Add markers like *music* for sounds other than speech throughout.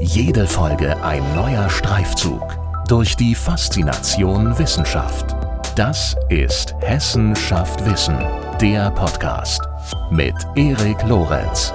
Jede Folge ein neuer Streifzug durch die Faszination Wissenschaft. Das ist Hessen schafft Wissen, der Podcast mit Erik Lorenz.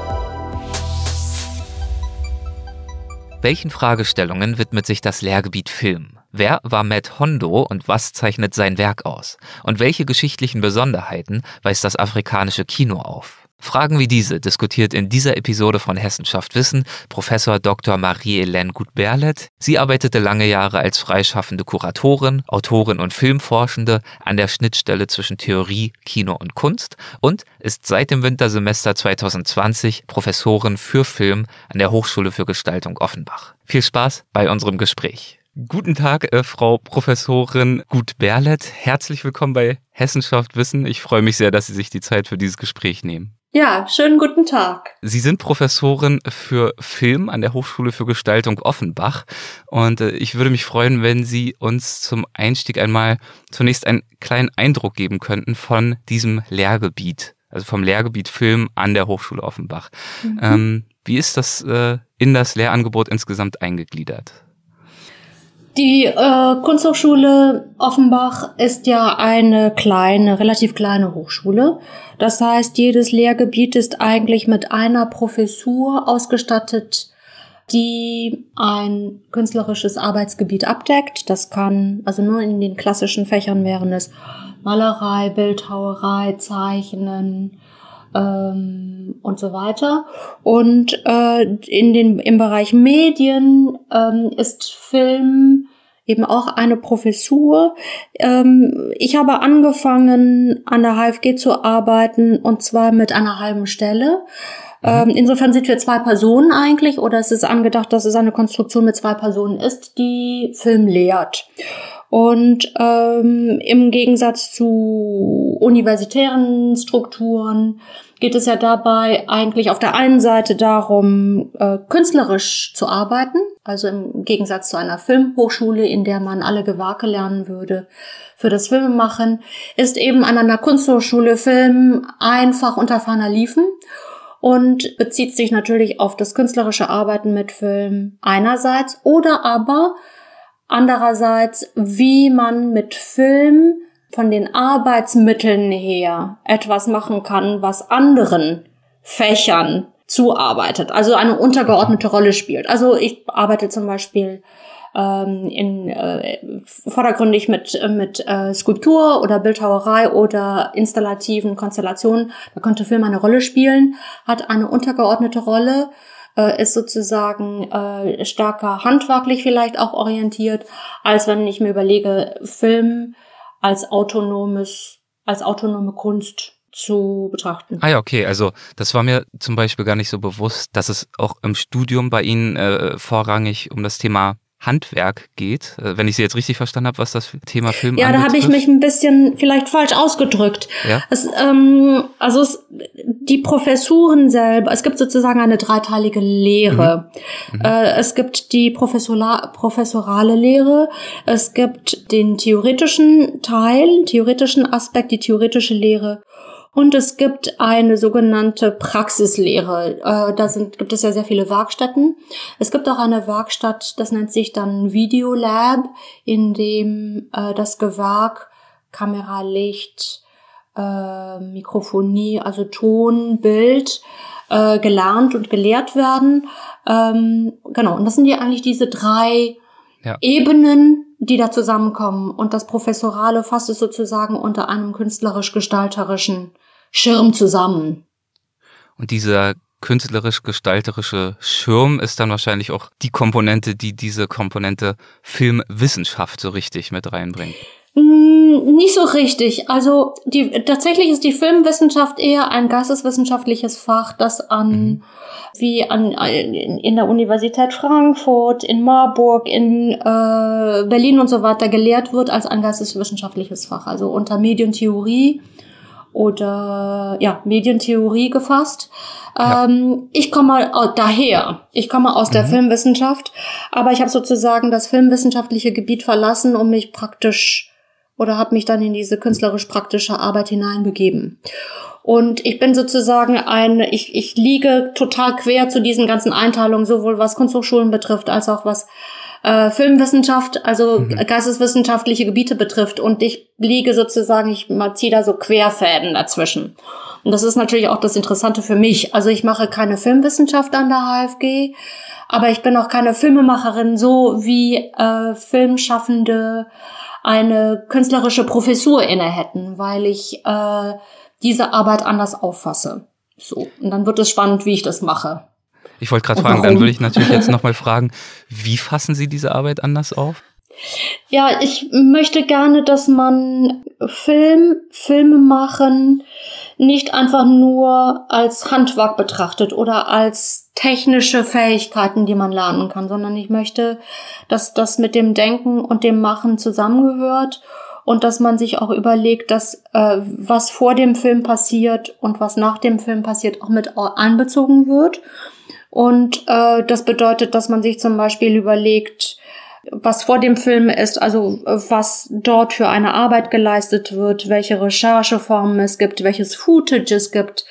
Welchen Fragestellungen widmet sich das Lehrgebiet Film? Wer war Matt Hondo und was zeichnet sein Werk aus? Und welche geschichtlichen Besonderheiten weist das afrikanische Kino auf? Fragen wie diese diskutiert in dieser Episode von Hessenschaft Wissen Professor Dr. Marie-Hélène Gutberlet. Sie arbeitete lange Jahre als freischaffende Kuratorin, Autorin und Filmforschende an der Schnittstelle zwischen Theorie, Kino und Kunst und ist seit dem Wintersemester 2020 Professorin für Film an der Hochschule für Gestaltung Offenbach. Viel Spaß bei unserem Gespräch. Guten Tag, äh, Frau Professorin Gut-Berlet. Herzlich willkommen bei Hessenschaft Wissen. Ich freue mich sehr, dass Sie sich die Zeit für dieses Gespräch nehmen. Ja, schönen guten Tag. Sie sind Professorin für Film an der Hochschule für Gestaltung Offenbach und äh, ich würde mich freuen, wenn Sie uns zum Einstieg einmal zunächst einen kleinen Eindruck geben könnten von diesem Lehrgebiet, also vom Lehrgebiet Film an der Hochschule Offenbach. Mhm. Ähm, wie ist das äh, in das Lehrangebot insgesamt eingegliedert? Die äh, Kunsthochschule Offenbach ist ja eine kleine, relativ kleine Hochschule. Das heißt, jedes Lehrgebiet ist eigentlich mit einer Professur ausgestattet, die ein künstlerisches Arbeitsgebiet abdeckt. Das kann, also nur in den klassischen Fächern wären es Malerei, Bildhauerei, Zeichnen, ähm, und so weiter. Und äh, in den, im Bereich Medien ähm, ist Film eben auch eine Professur. Ähm, ich habe angefangen, an der HFG zu arbeiten und zwar mit einer halben Stelle. Mhm. Ähm, insofern sind wir zwei Personen eigentlich oder es ist angedacht, dass es eine Konstruktion mit zwei Personen ist, die Film lehrt. Und ähm, im Gegensatz zu universitären Strukturen geht es ja dabei eigentlich auf der einen Seite darum, äh, künstlerisch zu arbeiten, also im Gegensatz zu einer Filmhochschule, in der man alle Gewerke lernen würde für das Filmemachen, ist eben an einer Kunsthochschule Film einfach unter ferner Liefen und bezieht sich natürlich auf das künstlerische Arbeiten mit Film einerseits oder aber andererseits, wie man mit Film von den Arbeitsmitteln her etwas machen kann, was anderen Fächern zuarbeitet, also eine untergeordnete Rolle spielt. Also ich arbeite zum Beispiel ähm, in, äh, vordergründig mit, mit äh, Skulptur oder Bildhauerei oder installativen Konstellationen. Da könnte Film eine Rolle spielen, hat eine untergeordnete Rolle, äh, ist sozusagen äh, stärker handwerklich vielleicht auch orientiert, als wenn ich mir überlege, Film als autonomes, als autonome Kunst zu betrachten. Ah ja, okay. Also das war mir zum Beispiel gar nicht so bewusst, dass es auch im Studium bei Ihnen äh, vorrangig um das Thema Handwerk geht, äh, wenn ich Sie jetzt richtig verstanden habe, was das Thema Film Ja, anbetrifft. da habe ich mich ein bisschen vielleicht falsch ausgedrückt. Ja? Es, ähm, also es, die Professuren selber, es gibt sozusagen eine dreiteilige Lehre. Mhm. Mhm. Äh, es gibt die professorale Lehre, es gibt den theoretischen Teil, theoretischen Aspekt, die theoretische Lehre und es gibt eine sogenannte Praxislehre. Äh, da sind, gibt es ja sehr viele Werkstätten. Es gibt auch eine Werkstatt, das nennt sich dann Videolab, in dem äh, das Gewerk Kamera, Licht, äh, Mikrofonie, also Ton, Bild äh, gelernt und gelehrt werden. Ähm, genau, und das sind ja eigentlich diese drei ja. Ebenen, die da zusammenkommen. Und das Professorale fasst es sozusagen unter einem künstlerisch-gestalterischen Schirm zusammen. Und dieser künstlerisch-gestalterische Schirm ist dann wahrscheinlich auch die Komponente, die diese Komponente Filmwissenschaft so richtig mit reinbringt. Nicht so richtig. Also die, tatsächlich ist die Filmwissenschaft eher ein geisteswissenschaftliches Fach, das an mhm. wie an in der Universität Frankfurt, in Marburg, in äh, Berlin und so weiter gelehrt wird als ein geisteswissenschaftliches Fach. Also unter Medientheorie oder ja, Medientheorie gefasst. Ja. Ähm, ich komme daher. Ich komme aus der mhm. Filmwissenschaft, aber ich habe sozusagen das filmwissenschaftliche Gebiet verlassen, um mich praktisch oder habe mich dann in diese künstlerisch-praktische Arbeit hineinbegeben. Und ich bin sozusagen ein, ich, ich liege total quer zu diesen ganzen Einteilungen, sowohl was Kunsthochschulen betrifft, als auch was äh, Filmwissenschaft, also mhm. geisteswissenschaftliche Gebiete betrifft. Und ich liege sozusagen, ich ziehe da so Querfäden dazwischen. Und das ist natürlich auch das Interessante für mich. Also ich mache keine Filmwissenschaft an der HFG, aber ich bin auch keine Filmemacherin, so wie äh, Filmschaffende eine künstlerische Professur inne hätten, weil ich äh, diese Arbeit anders auffasse. So, und dann wird es spannend, wie ich das mache. Ich wollte gerade fragen, dann würde ich natürlich jetzt *laughs* nochmal fragen, wie fassen Sie diese Arbeit anders auf? Ja, ich möchte gerne, dass man Film, Filme machen, nicht einfach nur als Handwerk betrachtet oder als technische Fähigkeiten, die man lernen kann, sondern ich möchte, dass das mit dem Denken und dem Machen zusammengehört und dass man sich auch überlegt, dass äh, was vor dem Film passiert und was nach dem Film passiert auch mit einbezogen wird. Und äh, das bedeutet, dass man sich zum Beispiel überlegt, was vor dem Film ist, also was dort für eine Arbeit geleistet wird, welche Rechercheformen es gibt, welches Footage es gibt,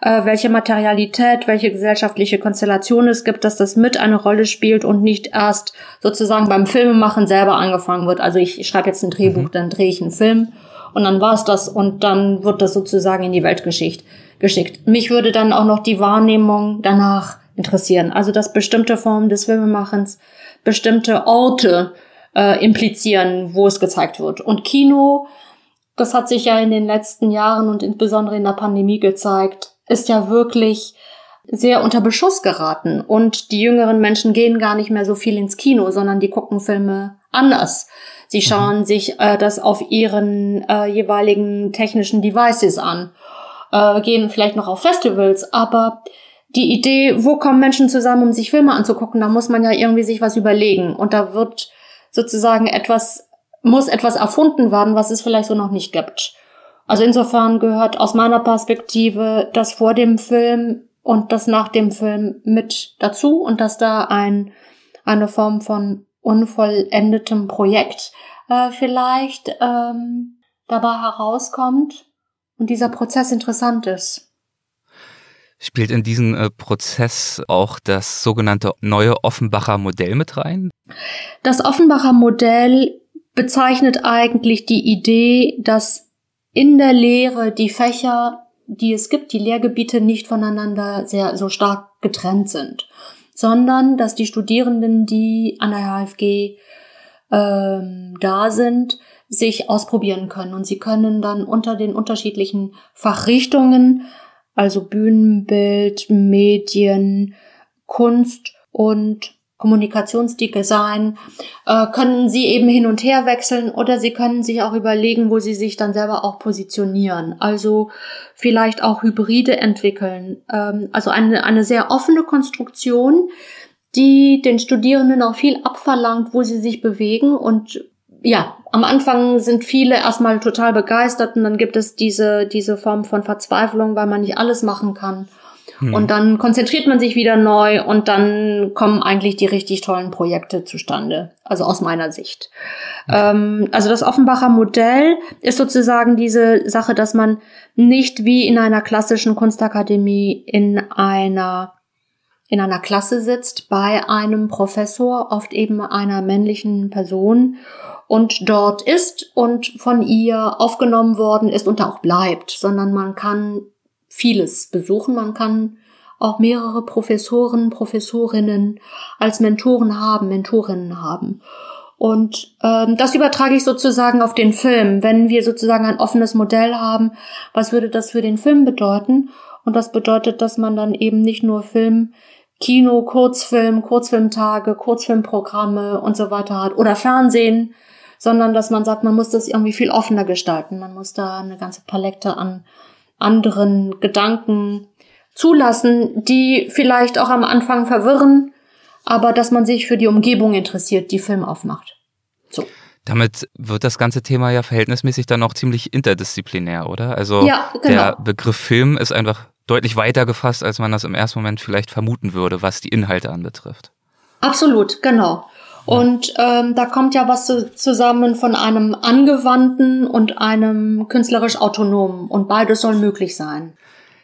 äh, welche Materialität, welche gesellschaftliche Konstellation es gibt, dass das mit eine Rolle spielt und nicht erst sozusagen beim Filmemachen selber angefangen wird. Also ich, ich schreibe jetzt ein Drehbuch, mhm. dann drehe ich einen Film und dann war's das und dann wird das sozusagen in die Weltgeschichte geschickt. Mich würde dann auch noch die Wahrnehmung danach interessieren. Also dass bestimmte Formen des Filmemachens bestimmte Orte äh, implizieren, wo es gezeigt wird. Und Kino, das hat sich ja in den letzten Jahren und insbesondere in der Pandemie gezeigt, ist ja wirklich sehr unter Beschuss geraten. Und die jüngeren Menschen gehen gar nicht mehr so viel ins Kino, sondern die gucken Filme anders. Sie mhm. schauen sich äh, das auf ihren äh, jeweiligen technischen Devices an, äh, gehen vielleicht noch auf Festivals, aber die Idee, wo kommen Menschen zusammen, um sich Filme anzugucken, da muss man ja irgendwie sich was überlegen. Und da wird sozusagen etwas, muss etwas erfunden werden, was es vielleicht so noch nicht gibt. Also insofern gehört aus meiner Perspektive das vor dem Film und das nach dem Film mit dazu und dass da ein, eine Form von unvollendetem Projekt äh, vielleicht ähm, dabei herauskommt und dieser Prozess interessant ist. Spielt in diesen äh, Prozess auch das sogenannte neue Offenbacher Modell mit rein? Das Offenbacher Modell bezeichnet eigentlich die Idee, dass in der Lehre die Fächer, die es gibt, die Lehrgebiete nicht voneinander sehr so stark getrennt sind, sondern dass die Studierenden, die an der HFG ähm, da sind, sich ausprobieren können und sie können dann unter den unterschiedlichen Fachrichtungen also Bühnenbild, Medien, Kunst und Kommunikationsdesign, äh, können sie eben hin und her wechseln oder sie können sich auch überlegen, wo sie sich dann selber auch positionieren. Also vielleicht auch Hybride entwickeln. Ähm, also eine, eine sehr offene Konstruktion, die den Studierenden auch viel abverlangt, wo sie sich bewegen und ja, am Anfang sind viele erstmal total begeistert und dann gibt es diese, diese Form von Verzweiflung, weil man nicht alles machen kann. Hm. Und dann konzentriert man sich wieder neu und dann kommen eigentlich die richtig tollen Projekte zustande. Also aus meiner Sicht. Okay. Ähm, also das Offenbacher Modell ist sozusagen diese Sache, dass man nicht wie in einer klassischen Kunstakademie in einer in einer Klasse sitzt bei einem Professor, oft eben einer männlichen Person und dort ist und von ihr aufgenommen worden ist und da auch bleibt, sondern man kann vieles besuchen, man kann auch mehrere Professoren, Professorinnen als Mentoren haben, Mentorinnen haben. Und ähm, das übertrage ich sozusagen auf den Film. Wenn wir sozusagen ein offenes Modell haben, was würde das für den Film bedeuten? Und das bedeutet, dass man dann eben nicht nur Film, Kino, Kurzfilm, Kurzfilmtage, Kurzfilmprogramme und so weiter hat oder Fernsehen, sondern dass man sagt, man muss das irgendwie viel offener gestalten. Man muss da eine ganze Palette an anderen Gedanken zulassen, die vielleicht auch am Anfang verwirren, aber dass man sich für die Umgebung interessiert, die Film aufmacht. So. Damit wird das ganze Thema ja verhältnismäßig dann auch ziemlich interdisziplinär, oder? Also ja, genau. der Begriff Film ist einfach deutlich weiter gefasst, als man das im ersten Moment vielleicht vermuten würde, was die Inhalte anbetrifft. Absolut, genau. Und ähm, da kommt ja was zusammen von einem angewandten und einem künstlerisch autonomen. Und beides soll möglich sein.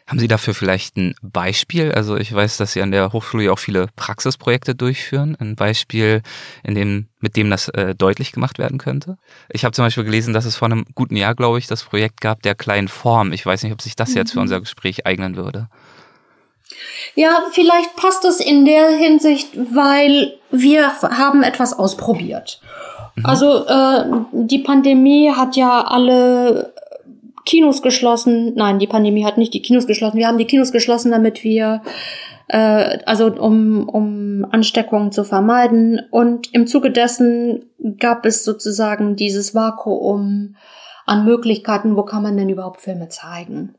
Haben Sie dafür vielleicht ein Beispiel? Also ich weiß, dass Sie an der Hochschule ja auch viele Praxisprojekte durchführen. Ein Beispiel, in dem, mit dem das äh, deutlich gemacht werden könnte. Ich habe zum Beispiel gelesen, dass es vor einem guten Jahr, glaube ich, das Projekt gab der kleinen Form. Ich weiß nicht, ob sich das mhm. jetzt für mhm. unser Gespräch eignen würde. Ja, vielleicht passt es in der Hinsicht, weil wir haben etwas ausprobiert. Mhm. Also äh, die Pandemie hat ja alle Kinos geschlossen. Nein, die Pandemie hat nicht die Kinos geschlossen. Wir haben die Kinos geschlossen, damit wir äh, also um, um Ansteckungen zu vermeiden. Und im Zuge dessen gab es sozusagen dieses Vakuum an Möglichkeiten, wo kann man denn überhaupt Filme zeigen.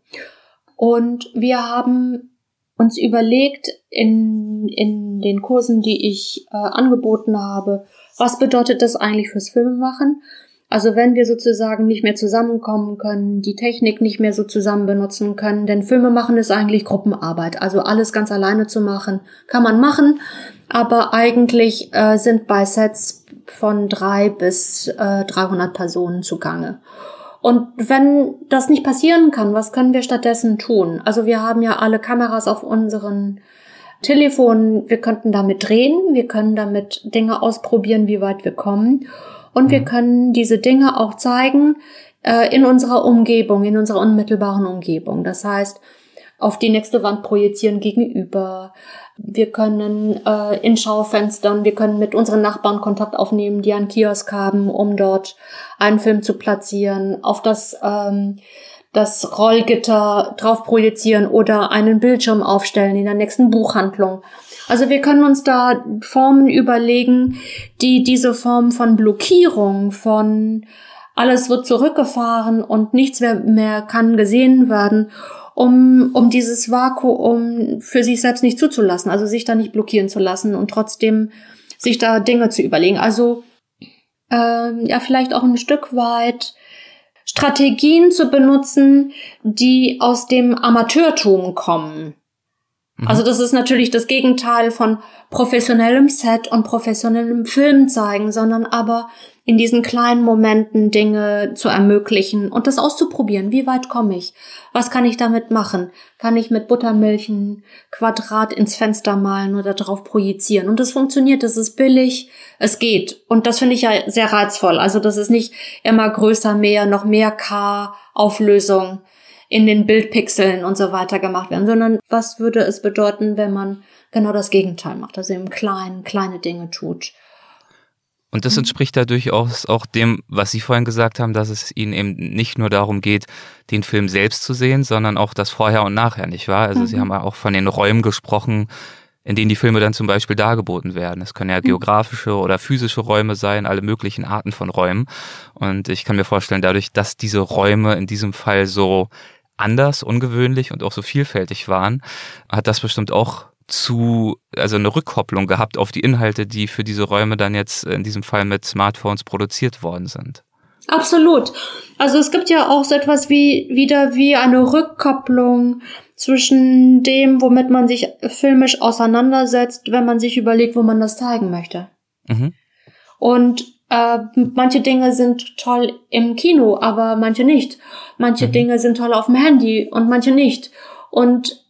Und wir haben uns überlegt in, in den Kursen, die ich äh, angeboten habe, was bedeutet das eigentlich fürs Filmemachen? Also wenn wir sozusagen nicht mehr zusammenkommen können, die Technik nicht mehr so zusammen benutzen können, denn Filme machen ist eigentlich Gruppenarbeit. Also alles ganz alleine zu machen, kann man machen, aber eigentlich äh, sind bei Sets von drei bis äh, 300 Personen zugange. Und wenn das nicht passieren kann, was können wir stattdessen tun? Also wir haben ja alle Kameras auf unseren Telefonen. Wir könnten damit drehen. Wir können damit Dinge ausprobieren, wie weit wir kommen. Und wir mhm. können diese Dinge auch zeigen äh, in unserer Umgebung, in unserer unmittelbaren Umgebung. Das heißt, auf die nächste Wand projizieren gegenüber. Wir können äh, in Schaufenstern, wir können mit unseren Nachbarn Kontakt aufnehmen, die einen Kiosk haben, um dort einen Film zu platzieren, auf das, ähm, das Rollgitter drauf projizieren oder einen Bildschirm aufstellen in der nächsten Buchhandlung. Also wir können uns da Formen überlegen, die diese Form von Blockierung, von alles wird zurückgefahren und nichts mehr, mehr kann gesehen werden um, um dieses Vakuum für sich selbst nicht zuzulassen, also sich da nicht blockieren zu lassen und trotzdem sich da Dinge zu überlegen. Also ähm, ja, vielleicht auch ein Stück weit Strategien zu benutzen, die aus dem Amateurtum kommen. Mhm. Also das ist natürlich das Gegenteil von professionellem Set und professionellem Film zeigen, sondern aber in diesen kleinen Momenten Dinge zu ermöglichen und das auszuprobieren. Wie weit komme ich? Was kann ich damit machen? Kann ich mit Buttermilch ein Quadrat ins Fenster malen oder darauf projizieren? Und das funktioniert, das ist billig, es geht. Und das finde ich ja sehr reizvoll. Also das ist nicht immer größer, mehr, noch mehr K-Auflösung in den Bildpixeln und so weiter gemacht werden, sondern was würde es bedeuten, wenn man genau das Gegenteil macht, also im Kleinen kleine Dinge tut und das mhm. entspricht da durchaus auch dem, was Sie vorhin gesagt haben, dass es Ihnen eben nicht nur darum geht, den Film selbst zu sehen, sondern auch das Vorher und Nachher, nicht wahr? Also mhm. Sie haben ja auch von den Räumen gesprochen, in denen die Filme dann zum Beispiel dargeboten werden. Es können ja mhm. geografische oder physische Räume sein, alle möglichen Arten von Räumen. Und ich kann mir vorstellen, dadurch, dass diese Räume in diesem Fall so anders, ungewöhnlich und auch so vielfältig waren, hat das bestimmt auch zu, also eine Rückkopplung gehabt auf die Inhalte, die für diese Räume dann jetzt in diesem Fall mit Smartphones produziert worden sind. Absolut. Also es gibt ja auch so etwas wie wieder wie eine Rückkopplung zwischen dem, womit man sich filmisch auseinandersetzt, wenn man sich überlegt, wo man das zeigen möchte. Mhm. Und äh, manche Dinge sind toll im Kino, aber manche nicht. Manche mhm. Dinge sind toll auf dem Handy und manche nicht und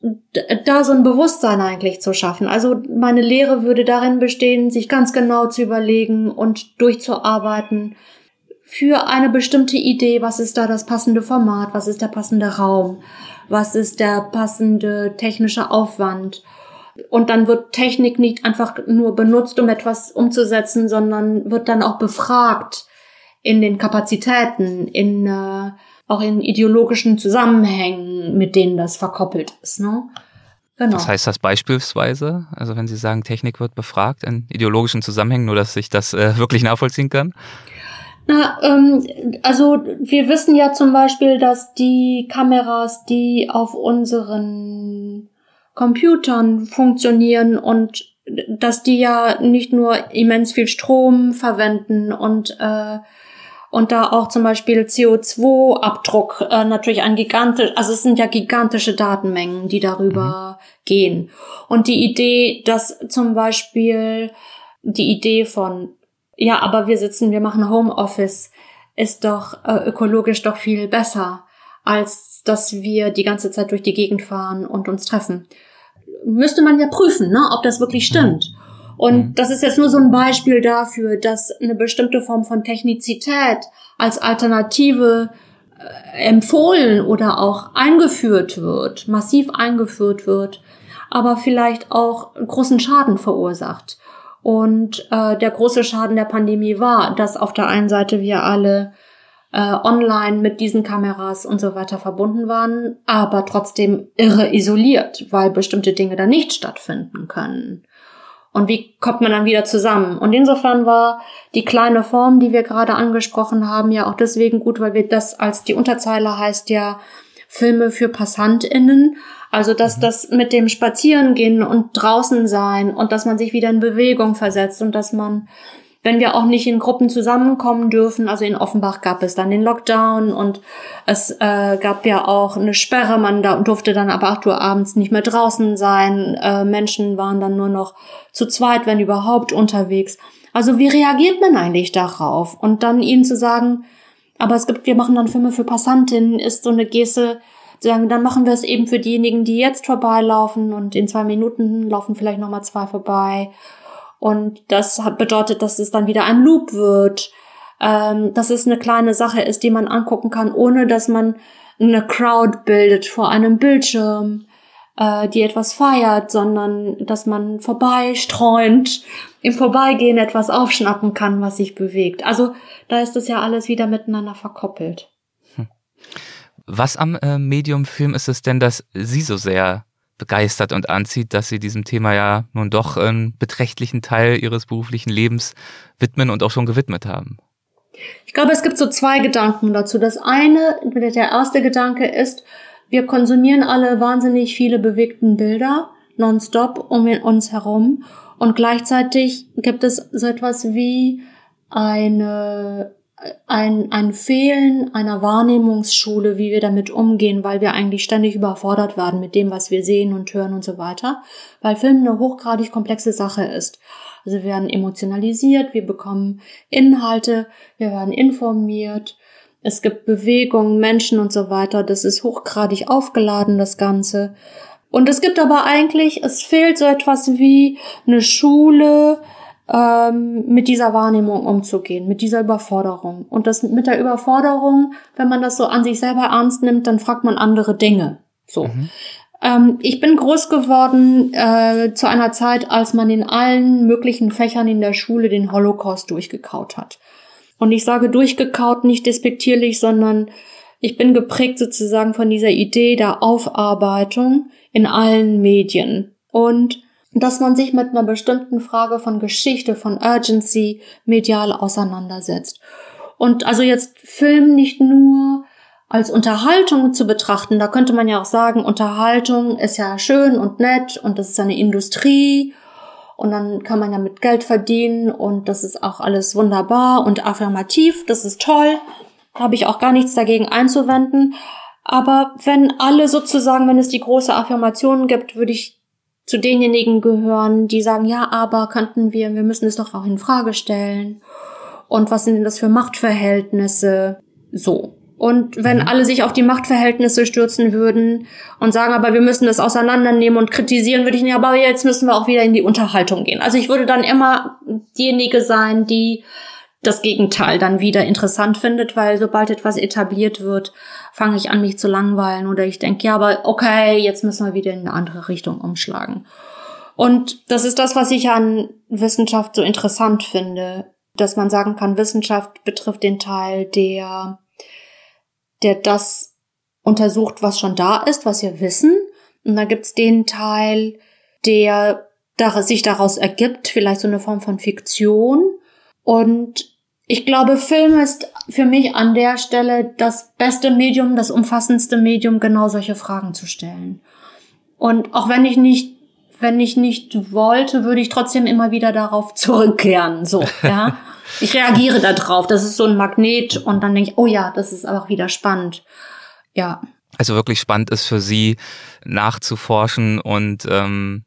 da so ein Bewusstsein eigentlich zu schaffen. Also meine Lehre würde darin bestehen, sich ganz genau zu überlegen und durchzuarbeiten für eine bestimmte Idee, was ist da das passende Format, was ist der passende Raum, was ist der passende technische Aufwand. Und dann wird Technik nicht einfach nur benutzt, um etwas umzusetzen, sondern wird dann auch befragt in den Kapazitäten, in äh, auch in ideologischen Zusammenhängen, mit denen das verkoppelt ist. Ne? Genau. Was heißt das beispielsweise? Also wenn Sie sagen, Technik wird befragt in ideologischen Zusammenhängen, nur dass ich das äh, *laughs* wirklich nachvollziehen kann? Na, ähm, also wir wissen ja zum Beispiel, dass die Kameras, die auf unseren Computern funktionieren und dass die ja nicht nur immens viel Strom verwenden und äh, und da auch zum Beispiel CO2-Abdruck äh, natürlich ein gigantisch, also es sind ja gigantische Datenmengen, die darüber mhm. gehen. Und die Idee, dass zum Beispiel die Idee von ja, aber wir sitzen, wir machen Homeoffice, ist doch äh, ökologisch doch viel besser, als dass wir die ganze Zeit durch die Gegend fahren und uns treffen. Müsste man ja prüfen, ne, ob das wirklich mhm. Und mhm. das ist jetzt nur so ein Beispiel dafür, dass eine bestimmte Form von Technizität als Alternative äh, empfohlen oder auch eingeführt wird, massiv eingeführt wird, aber vielleicht auch großen Schaden verursacht. Und äh, der große Schaden der Pandemie war, dass auf der einen Seite wir alle äh, online mit diesen Kameras und so weiter verbunden waren, aber trotzdem irre isoliert, weil bestimmte Dinge da nicht stattfinden können. Und wie kommt man dann wieder zusammen? Und insofern war die kleine Form, die wir gerade angesprochen haben, ja auch deswegen gut, weil wir das als die Unterzeile heißt ja Filme für PassantInnen. Also, dass mhm. das mit dem Spazierengehen und draußen sein und dass man sich wieder in Bewegung versetzt und dass man wenn wir auch nicht in Gruppen zusammenkommen dürfen. Also in Offenbach gab es dann den Lockdown und es äh, gab ja auch eine Sperre. Man da durfte dann ab 8 Uhr abends nicht mehr draußen sein. Äh, Menschen waren dann nur noch zu zweit, wenn überhaupt, unterwegs. Also wie reagiert man eigentlich darauf? Und dann ihnen zu sagen, aber es gibt, wir machen dann Filme für Passantinnen, ist so eine Geste, zu sagen, dann machen wir es eben für diejenigen, die jetzt vorbeilaufen und in zwei Minuten laufen vielleicht nochmal zwei vorbei und das bedeutet, dass es dann wieder ein Loop wird, ähm, dass es eine kleine Sache ist, die man angucken kann, ohne dass man eine Crowd bildet vor einem Bildschirm, äh, die etwas feiert, sondern dass man vorbeistreuend im Vorbeigehen etwas aufschnappen kann, was sich bewegt. Also da ist das ja alles wieder miteinander verkoppelt. Hm. Was am äh, Medium Film ist es denn, dass Sie so sehr begeistert und anzieht, dass sie diesem Thema ja nun doch einen beträchtlichen Teil ihres beruflichen Lebens widmen und auch schon gewidmet haben. Ich glaube, es gibt so zwei Gedanken dazu. Das eine, der erste Gedanke ist, wir konsumieren alle wahnsinnig viele bewegten Bilder nonstop um uns herum und gleichzeitig gibt es so etwas wie eine ein, ein Fehlen einer Wahrnehmungsschule, wie wir damit umgehen, weil wir eigentlich ständig überfordert werden mit dem, was wir sehen und hören und so weiter, weil Film eine hochgradig komplexe Sache ist. Also wir werden emotionalisiert, wir bekommen Inhalte, wir werden informiert, es gibt Bewegungen, Menschen und so weiter, das ist hochgradig aufgeladen, das Ganze. Und es gibt aber eigentlich, es fehlt so etwas wie eine Schule, ähm, mit dieser Wahrnehmung umzugehen, mit dieser Überforderung. Und das mit der Überforderung, wenn man das so an sich selber ernst nimmt, dann fragt man andere Dinge. So. Mhm. Ähm, ich bin groß geworden äh, zu einer Zeit, als man in allen möglichen Fächern in der Schule den Holocaust durchgekaut hat. Und ich sage durchgekaut nicht despektierlich, sondern ich bin geprägt sozusagen von dieser Idee der Aufarbeitung in allen Medien. Und dass man sich mit einer bestimmten Frage von Geschichte, von Urgency medial auseinandersetzt. Und also jetzt Film nicht nur als Unterhaltung zu betrachten, da könnte man ja auch sagen, Unterhaltung ist ja schön und nett und das ist eine Industrie und dann kann man ja mit Geld verdienen und das ist auch alles wunderbar und affirmativ, das ist toll, da habe ich auch gar nichts dagegen einzuwenden. Aber wenn alle sozusagen, wenn es die große Affirmation gibt, würde ich zu denjenigen gehören, die sagen, ja, aber könnten wir, wir müssen es doch auch in Frage stellen. Und was sind denn das für Machtverhältnisse? So. Und wenn mhm. alle sich auf die Machtverhältnisse stürzen würden und sagen, aber wir müssen das auseinandernehmen und kritisieren, würde ich sagen, aber jetzt müssen wir auch wieder in die Unterhaltung gehen. Also ich würde dann immer diejenige sein, die das Gegenteil dann wieder interessant findet, weil sobald etwas etabliert wird, fange ich an, mich zu langweilen oder ich denke, ja, aber okay, jetzt müssen wir wieder in eine andere Richtung umschlagen. Und das ist das, was ich an Wissenschaft so interessant finde, dass man sagen kann, Wissenschaft betrifft den Teil, der, der das untersucht, was schon da ist, was wir wissen. Und da gibt's den Teil, der sich daraus ergibt, vielleicht so eine Form von Fiktion. Und ich glaube, Film ist für mich an der Stelle das beste Medium, das umfassendste Medium, genau solche Fragen zu stellen. Und auch wenn ich nicht, wenn ich nicht wollte, würde ich trotzdem immer wieder darauf *laughs* zurückkehren. So, ja. *laughs* Ich reagiere da drauf. Das ist so ein Magnet und dann denke ich, oh ja, das ist auch wieder spannend. Ja. Also wirklich spannend ist für Sie nachzuforschen und ähm,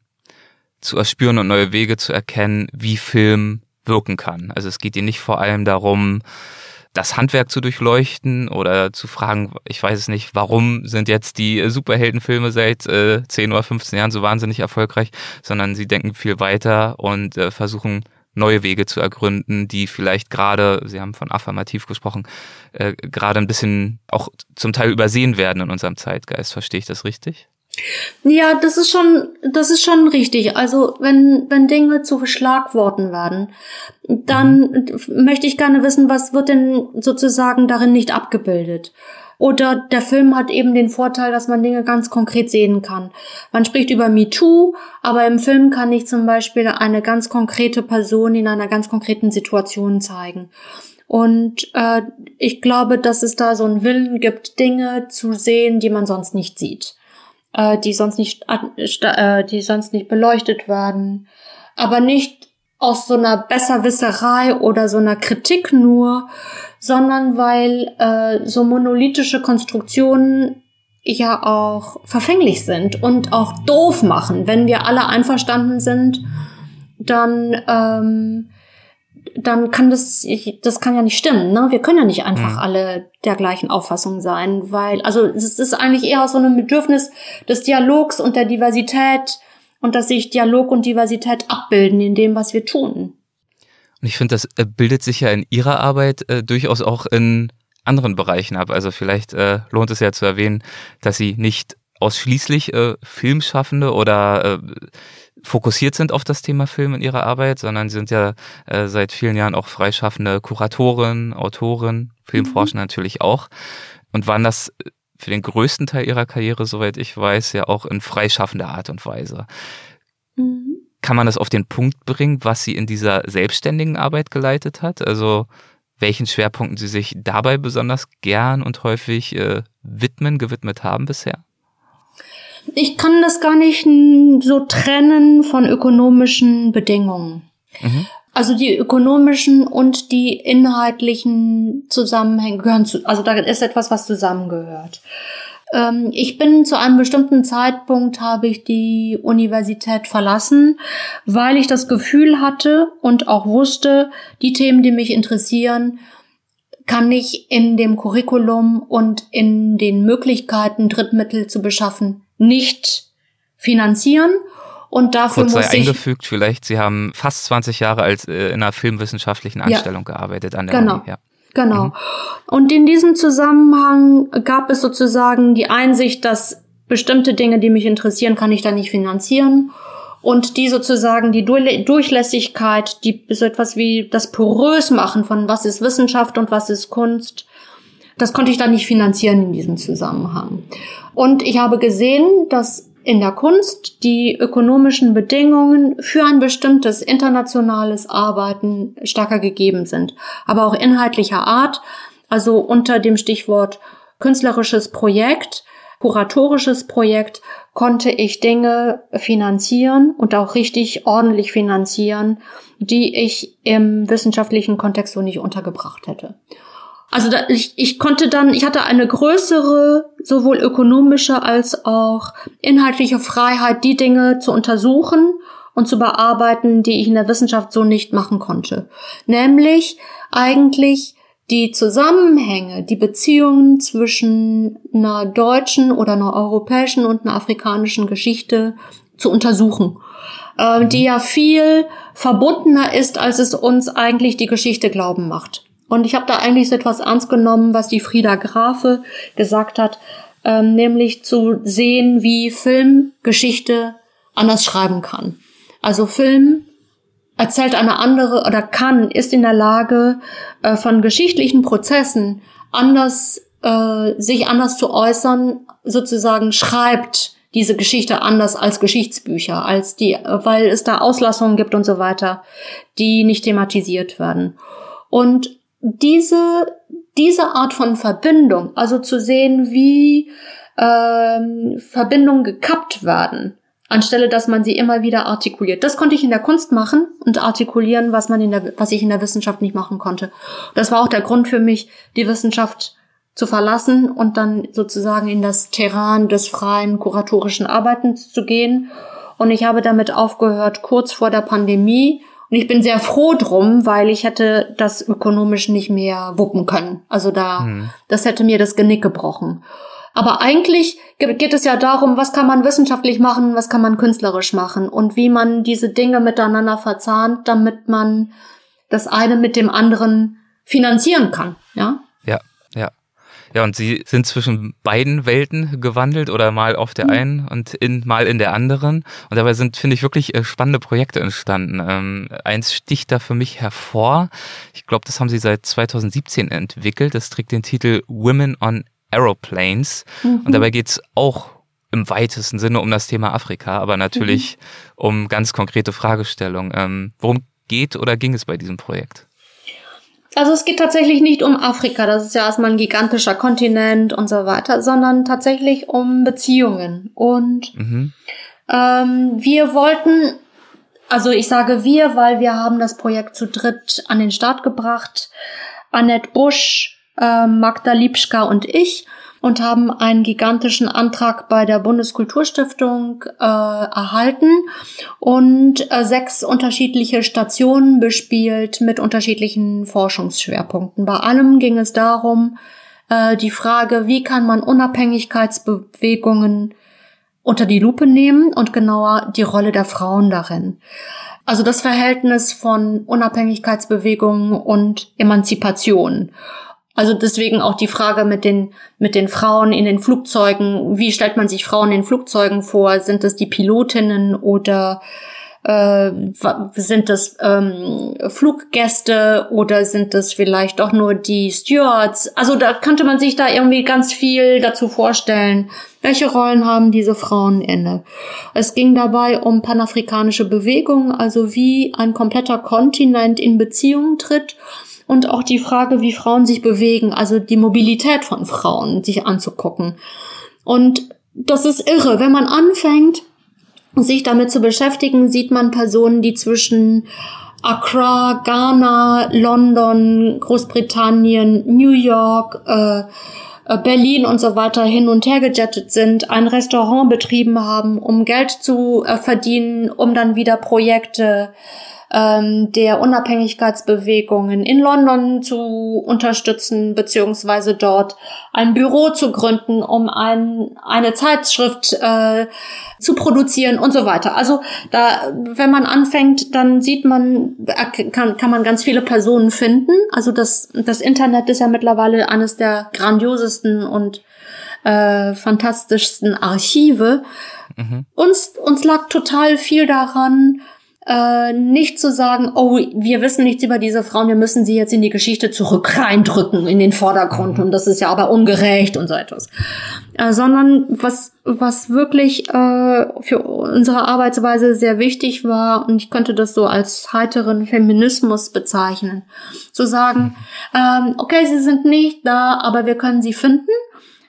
zu erspüren und neue Wege zu erkennen, wie Film wirken kann. Also es geht ihr nicht vor allem darum, das Handwerk zu durchleuchten oder zu fragen, ich weiß es nicht, warum sind jetzt die Superheldenfilme seit äh, 10 oder 15 Jahren so wahnsinnig erfolgreich, sondern sie denken viel weiter und äh, versuchen neue Wege zu ergründen, die vielleicht gerade, Sie haben von affirmativ gesprochen, äh, gerade ein bisschen auch zum Teil übersehen werden in unserem Zeitgeist. Verstehe ich das richtig? Ja, das ist schon, das ist schon richtig. Also wenn, wenn Dinge zu Schlagworten werden, dann mhm. möchte ich gerne wissen, was wird denn sozusagen darin nicht abgebildet? Oder der Film hat eben den Vorteil, dass man Dinge ganz konkret sehen kann. Man spricht über MeToo, aber im Film kann ich zum Beispiel eine ganz konkrete Person in einer ganz konkreten Situation zeigen. Und äh, ich glaube, dass es da so einen Willen gibt, Dinge zu sehen, die man sonst nicht sieht, äh, die sonst nicht, äh, die sonst nicht beleuchtet werden, aber nicht aus so einer Besserwisserei oder so einer Kritik nur, sondern weil äh, so monolithische Konstruktionen ja auch verfänglich sind und auch doof machen. Wenn wir alle einverstanden sind, dann ähm, dann kann das das kann ja nicht stimmen. Ne? Wir können ja nicht einfach mhm. alle der gleichen Auffassung sein, weil also es ist eigentlich eher so ein Bedürfnis des Dialogs und der Diversität und dass sich Dialog und Diversität abbilden in dem, was wir tun. Und ich finde, das äh, bildet sich ja in Ihrer Arbeit äh, durchaus auch in anderen Bereichen ab. Also vielleicht äh, lohnt es ja zu erwähnen, dass Sie nicht ausschließlich äh, Filmschaffende oder äh, fokussiert sind auf das Thema Film in ihrer Arbeit, sondern sie sind ja äh, seit vielen Jahren auch freischaffende Kuratorin, Autorin, Filmforscher mhm. natürlich auch und waren das für den größten Teil ihrer Karriere, soweit ich weiß, ja auch in freischaffender Art und Weise. Mhm. Kann man das auf den Punkt bringen, was sie in dieser selbstständigen Arbeit geleitet hat? Also welchen Schwerpunkten sie sich dabei besonders gern und häufig äh, widmen, gewidmet haben bisher? Ich kann das gar nicht so trennen von ökonomischen Bedingungen. Mhm. Also die ökonomischen und die inhaltlichen Zusammenhänge gehören zu, also da ist etwas, was zusammengehört. Ähm, ich bin zu einem bestimmten Zeitpunkt habe ich die Universität verlassen, weil ich das Gefühl hatte und auch wusste, die Themen, die mich interessieren, kann ich in dem Curriculum und in den Möglichkeiten, Drittmittel zu beschaffen, nicht finanzieren und dafür Kurz sei muss eingefügt, vielleicht, Sie haben fast 20 Jahre als äh, in einer filmwissenschaftlichen Anstellung ja, gearbeitet an der genau. Uni. Ja. Genau. Mhm. Und in diesem Zusammenhang gab es sozusagen die Einsicht, dass bestimmte Dinge, die mich interessieren, kann ich da nicht finanzieren. Und die sozusagen die Durchlässigkeit, die so etwas wie das porös machen von was ist Wissenschaft und was ist Kunst, das konnte ich da nicht finanzieren in diesem Zusammenhang. Und ich habe gesehen, dass in der Kunst die ökonomischen Bedingungen für ein bestimmtes internationales Arbeiten stärker gegeben sind, aber auch inhaltlicher Art, also unter dem Stichwort künstlerisches Projekt, kuratorisches Projekt konnte ich Dinge finanzieren und auch richtig ordentlich finanzieren, die ich im wissenschaftlichen Kontext so nicht untergebracht hätte. Also da, ich, ich konnte dann, ich hatte eine größere, sowohl ökonomische als auch inhaltliche Freiheit, die Dinge zu untersuchen und zu bearbeiten, die ich in der Wissenschaft so nicht machen konnte. Nämlich eigentlich die Zusammenhänge, die Beziehungen zwischen einer deutschen oder einer europäischen und einer afrikanischen Geschichte zu untersuchen, äh, die ja viel verbundener ist, als es uns eigentlich die Geschichte glauben macht. Und ich habe da eigentlich so etwas ernst genommen, was die Frieda Grafe gesagt hat, ähm, nämlich zu sehen, wie Film Geschichte anders schreiben kann. Also Film erzählt eine andere oder kann, ist in der Lage, äh, von geschichtlichen Prozessen anders, äh, sich anders zu äußern, sozusagen schreibt diese Geschichte anders als Geschichtsbücher, als die, weil es da Auslassungen gibt und so weiter, die nicht thematisiert werden. Und diese, diese Art von Verbindung, also zu sehen, wie ähm, Verbindungen gekappt werden, anstelle dass man sie immer wieder artikuliert. Das konnte ich in der Kunst machen und artikulieren, was man in der, was ich in der Wissenschaft nicht machen konnte. Das war auch der Grund für mich, die Wissenschaft zu verlassen und dann sozusagen in das Terrain des freien kuratorischen Arbeitens zu gehen. Und ich habe damit aufgehört kurz vor der Pandemie Und ich bin sehr froh drum, weil ich hätte das ökonomisch nicht mehr wuppen können. Also da, hm. das hätte mir das Genick gebrochen. Aber eigentlich geht es ja darum, was kann man wissenschaftlich machen, was kann man künstlerisch machen und wie man diese Dinge miteinander verzahnt, damit man das eine mit dem anderen finanzieren kann, ja? Ja, und Sie sind zwischen beiden Welten gewandelt oder mal auf der mhm. einen und in, mal in der anderen. Und dabei sind, finde ich, wirklich äh, spannende Projekte entstanden. Ähm, eins sticht da für mich hervor. Ich glaube, das haben Sie seit 2017 entwickelt. Das trägt den Titel Women on Aeroplanes. Mhm. Und dabei geht's auch im weitesten Sinne um das Thema Afrika, aber natürlich mhm. um ganz konkrete Fragestellungen. Ähm, worum geht oder ging es bei diesem Projekt? Also es geht tatsächlich nicht um Afrika, das ist ja erstmal ein gigantischer Kontinent und so weiter, sondern tatsächlich um Beziehungen. Und mhm. ähm, wir wollten, also ich sage wir, weil wir haben das Projekt zu dritt an den Start gebracht. Annette Busch, äh, Magda Liebschka und ich und haben einen gigantischen Antrag bei der Bundeskulturstiftung äh, erhalten und äh, sechs unterschiedliche Stationen bespielt mit unterschiedlichen Forschungsschwerpunkten. Bei allem ging es darum, äh, die Frage, wie kann man Unabhängigkeitsbewegungen unter die Lupe nehmen und genauer die Rolle der Frauen darin. Also das Verhältnis von Unabhängigkeitsbewegungen und Emanzipation. Also deswegen auch die Frage mit den, mit den Frauen in den Flugzeugen. Wie stellt man sich Frauen in Flugzeugen vor? Sind das die Pilotinnen oder äh, sind das ähm, Fluggäste oder sind das vielleicht doch nur die Stewards? Also da könnte man sich da irgendwie ganz viel dazu vorstellen. Welche Rollen haben diese Frauen inne? Es ging dabei um panafrikanische Bewegung, also wie ein kompletter Kontinent in Beziehung tritt und auch die Frage, wie Frauen sich bewegen, also die Mobilität von Frauen sich anzugucken. Und das ist irre. Wenn man anfängt, sich damit zu beschäftigen, sieht man Personen, die zwischen Accra, Ghana, London, Großbritannien, New York, äh, äh Berlin und so weiter hin und her gejettet sind, ein Restaurant betrieben haben, um Geld zu äh, verdienen, um dann wieder Projekte ähm, der Unabhängigkeitsbewegungen in London zu unterstützen, beziehungsweise dort ein Büro zu gründen, um ein, eine Zeitschrift äh, zu produzieren und so weiter. Also da, wenn man anfängt, dann sieht man, kann, kann man ganz viele Personen finden. Also das, das Internet ist ja mittlerweile eines der grandiosesten und äh, fantastischsten Archive. Mhm. Uns, uns lag total viel daran, äh, nicht zu sagen, oh, wir wissen nichts über diese Frauen, wir müssen sie jetzt in die Geschichte zurück reindrücken, in den Vordergrund mhm. und das ist ja aber ungerecht und so etwas. Äh, sondern was, was wirklich äh, für unsere Arbeitsweise sehr wichtig war, und ich könnte das so als heiteren Feminismus bezeichnen, zu sagen, ähm, okay, sie sind nicht da, aber wir können sie finden.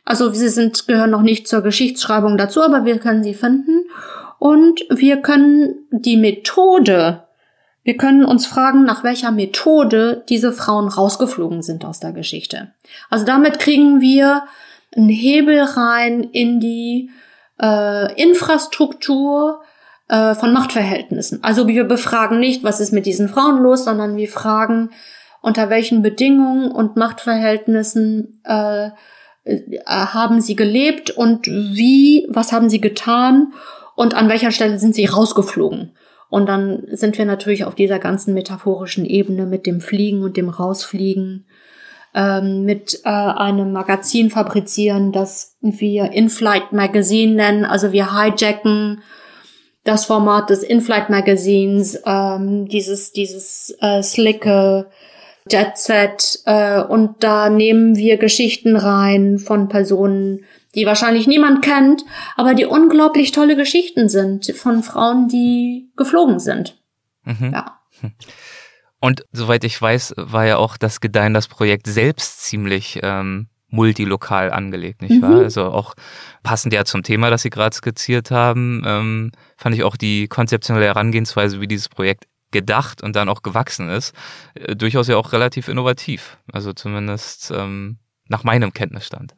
Also sie sind, gehören noch nicht zur Geschichtsschreibung dazu, aber wir können sie finden. Und wir können die Methode, wir können uns fragen, nach welcher Methode diese Frauen rausgeflogen sind aus der Geschichte. Also damit kriegen wir einen Hebel rein in die äh, Infrastruktur äh, von Machtverhältnissen. Also wir befragen nicht, was ist mit diesen Frauen los, sondern wir fragen, unter welchen Bedingungen und Machtverhältnissen äh, äh haben sie gelebt und wie, was haben sie getan und an welcher Stelle sind sie rausgeflogen. Und dann sind wir natürlich auf dieser ganzen metaphorischen Ebene mit dem Fliegen und dem Rausfliegen, ähm, mit äh, einem Magazin fabrizieren, das wir In-Flight Magazine nennen. Also wir hijacken das Format des In-Flight Magazins, ähm, dieses, dieses äh, slicke Jet Set, äh, und da nehmen wir Geschichten rein von Personen, die wahrscheinlich niemand kennt, aber die unglaublich tolle Geschichten sind von Frauen, die geflogen sind. Mhm. Ja. Und soweit ich weiß, war ja auch das Gedeihen das Projekt selbst ziemlich ähm, multilokal angelegt, nicht mhm. wahr? Also auch passend ja zum Thema, das Sie gerade skizziert haben, ähm, fand ich auch die konzeptionelle Herangehensweise, wie dieses Projekt gedacht und dann auch gewachsen ist, äh, durchaus ja auch relativ innovativ. Also zumindest ähm, nach meinem Kenntnisstand.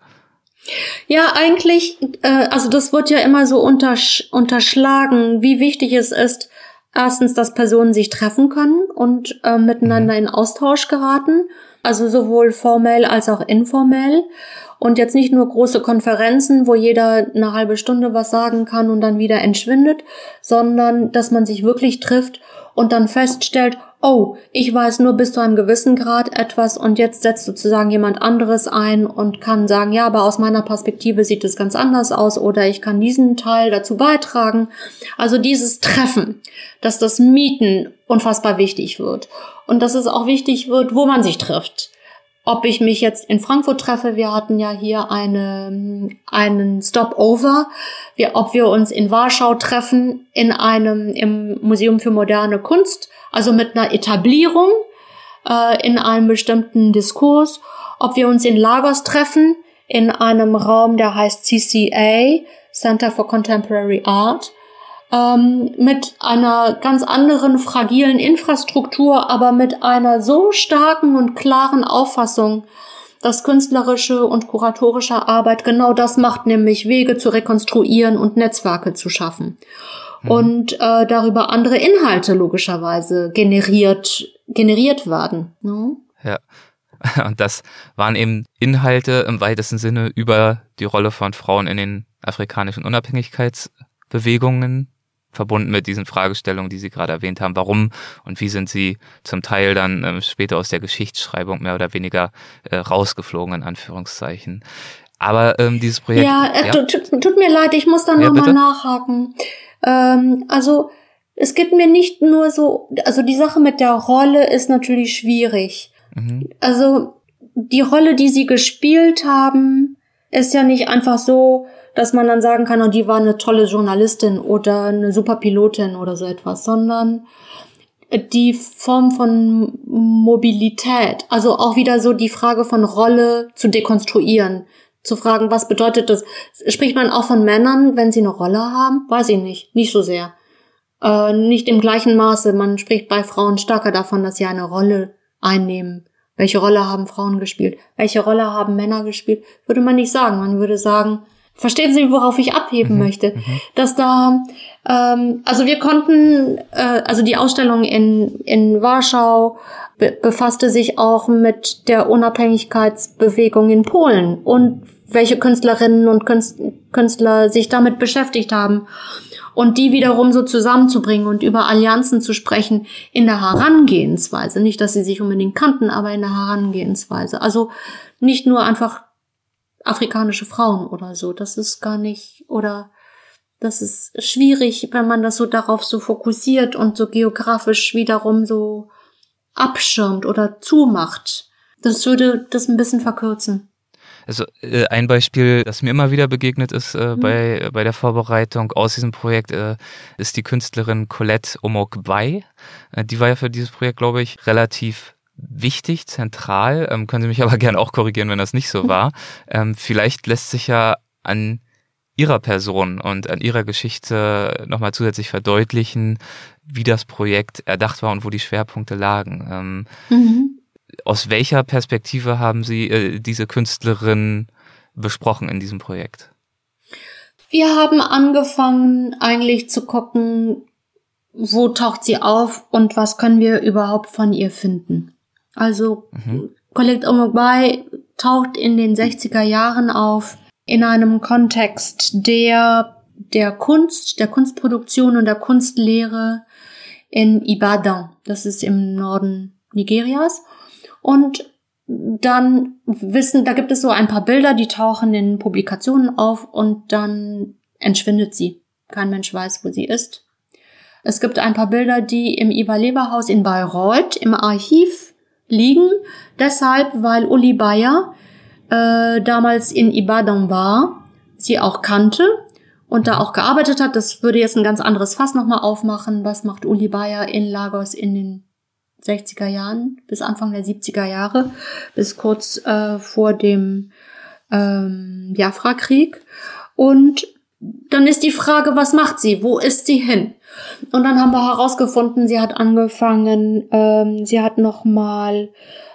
Ja, eigentlich, äh, also das wird ja immer so untersch unterschlagen, wie wichtig es ist, erstens, dass Personen sich treffen können und äh, miteinander mhm. in Austausch geraten, also sowohl formell als auch informell. Und jetzt nicht nur große Konferenzen, wo jeder eine halbe Stunde was sagen kann und dann wieder entschwindet, sondern dass man sich wirklich trifft und dann feststellt, oh, ich weiß nur bis zu einem gewissen Grad etwas und jetzt setzt sozusagen jemand anderes ein und kann sagen, ja, aber aus meiner Perspektive sieht es ganz anders aus oder ich kann diesen Teil dazu beitragen. Also dieses Treffen, dass das Mieten unfassbar wichtig wird und dass es auch wichtig wird, wo man sich trifft ob ich mich jetzt in Frankfurt treffe, wir hatten ja hier eine, einen Stopover, wir, ob wir uns in Warschau treffen, in einem, im Museum für moderne Kunst, also mit einer Etablierung äh, in einem bestimmten Diskurs, ob wir uns in Lagos treffen, in einem Raum, der heißt CCA, Center for Contemporary Art, ähm, mit einer ganz anderen fragilen Infrastruktur, aber mit einer so starken und klaren Auffassung, dass künstlerische und kuratorische Arbeit genau das macht, nämlich Wege zu rekonstruieren und Netzwerke zu schaffen. Mhm. Und äh, darüber andere Inhalte logischerweise generiert, generiert werden. Ne? Ja. *laughs* Und das waren eben Inhalte im weitesten Sinne über die Rolle von Frauen in den afrikanischen Unabhängigkeitsbewegungen verbunden mit diesen Fragestellungen, die Sie gerade erwähnt haben. Warum und wie sind Sie zum Teil dann ähm, später aus der Geschichtsschreibung mehr oder weniger äh, rausgeflogen, in Anführungszeichen. Aber ähm, dieses Projekt. Ja, äh, ja? Tut, tut, mir leid, ich muss da ja, nochmal nachhaken. Ähm, also es gibt mir nicht nur so, also die Sache mit der Rolle ist natürlich schwierig. Mhm. Also die Rolle, die sie gespielt haben, ist ja nicht einfach so, dass man dann sagen kann, oh, die war eine tolle Journalistin oder eine super Pilotin oder so etwas, sondern die Form von Mobilität, also auch wieder so die Frage von Rolle zu dekonstruieren, zu fragen, was bedeutet das? Spricht man auch von Männern, wenn sie eine Rolle haben? Weiß ich nicht, nicht so sehr. Äh, nicht im gleichen Maße. Man spricht bei Frauen stärker davon, dass sie eine Rolle einnehmen. Welche Rolle haben Frauen gespielt? Welche Rolle haben Männer gespielt? Würde man nicht sagen. Man würde sagen, Verstehen Sie, worauf ich abheben mhm, möchte? Mhm. Dass da, ähm, also wir konnten, äh, also die Ausstellung in, in Warschau be befasste sich auch mit der Unabhängigkeitsbewegung in Polen und welche Künstlerinnen und Künstler sich damit beschäftigt haben. Und die wiederum so zusammenzubringen und über Allianzen zu sprechen in der Herangehensweise. Nicht, dass sie sich unbedingt kannten, aber in der Herangehensweise. Also nicht nur einfach afrikanische Frauen oder so. Das ist gar nicht, oder das ist schwierig, wenn man das so darauf so fokussiert und so geografisch wiederum so abschirmt oder zumacht. Das würde das ein bisschen verkürzen. Also äh, ein Beispiel, das mir immer wieder begegnet ist äh, mhm. bei, bei der Vorbereitung aus diesem Projekt, äh, ist die Künstlerin Colette Omokbai. Äh, die war ja für dieses Projekt, glaube ich, relativ wichtig, zentral. Ähm, können Sie mich aber *laughs* gerne auch korrigieren, wenn das nicht so war. Ähm, vielleicht lässt sich ja an Ihrer Person und an Ihrer Geschichte nochmal zusätzlich verdeutlichen, wie das Projekt erdacht war und wo die Schwerpunkte lagen. Ähm, mhm. Aus welcher Perspektive haben Sie äh, diese Künstlerin besprochen in diesem Projekt? Wir haben angefangen eigentlich zu gucken, wo taucht sie auf und was können wir überhaupt von ihr finden. Also mhm. Collect Omogbai taucht in den 60er Jahren auf in einem Kontext der der Kunst, der Kunstproduktion und der Kunstlehre in Ibadan. Das ist im Norden Nigerias. Und dann wissen, da gibt es so ein paar Bilder, die tauchen in Publikationen auf und dann entschwindet sie. Kein Mensch weiß, wo sie ist. Es gibt ein paar Bilder, die im Iba-Leber-Haus in Bayreuth im Archiv liegen. Deshalb, weil Uli Bayer äh, damals in Ibadan war, sie auch kannte und da auch gearbeitet hat. Das würde jetzt ein ganz anderes Fass nochmal aufmachen. Was macht Uli Bayer in Lagos in den 60er Jahren bis Anfang der 70er Jahre, bis kurz äh, vor dem ähm, Biafra-Krieg. Und dann ist die Frage, was macht sie? Wo ist sie hin? Und dann haben wir herausgefunden, sie hat angefangen, ähm, sie hat nochmal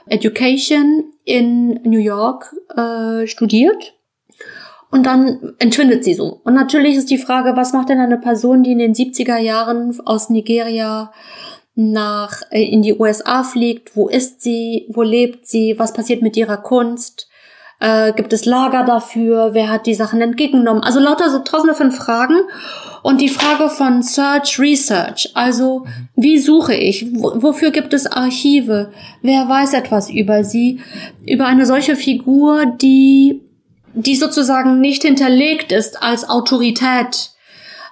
Education in New York äh, studiert und dann entschwindet sie so. Und natürlich ist die Frage, was macht denn eine Person, die in den 70er Jahren aus Nigeria nach äh, in die USA fliegt? Wo ist sie? Wo lebt sie? Was passiert mit ihrer Kunst? Äh, gibt es Lager dafür? Wer hat die Sachen entgegengenommen? Also lauter so tausende von Fragen. Und die Frage von Search Research, also wie suche ich? wofür gibt es Archive? Wer weiß etwas über sie? Über eine solche Figur, die die sozusagen nicht hinterlegt ist als Autorität,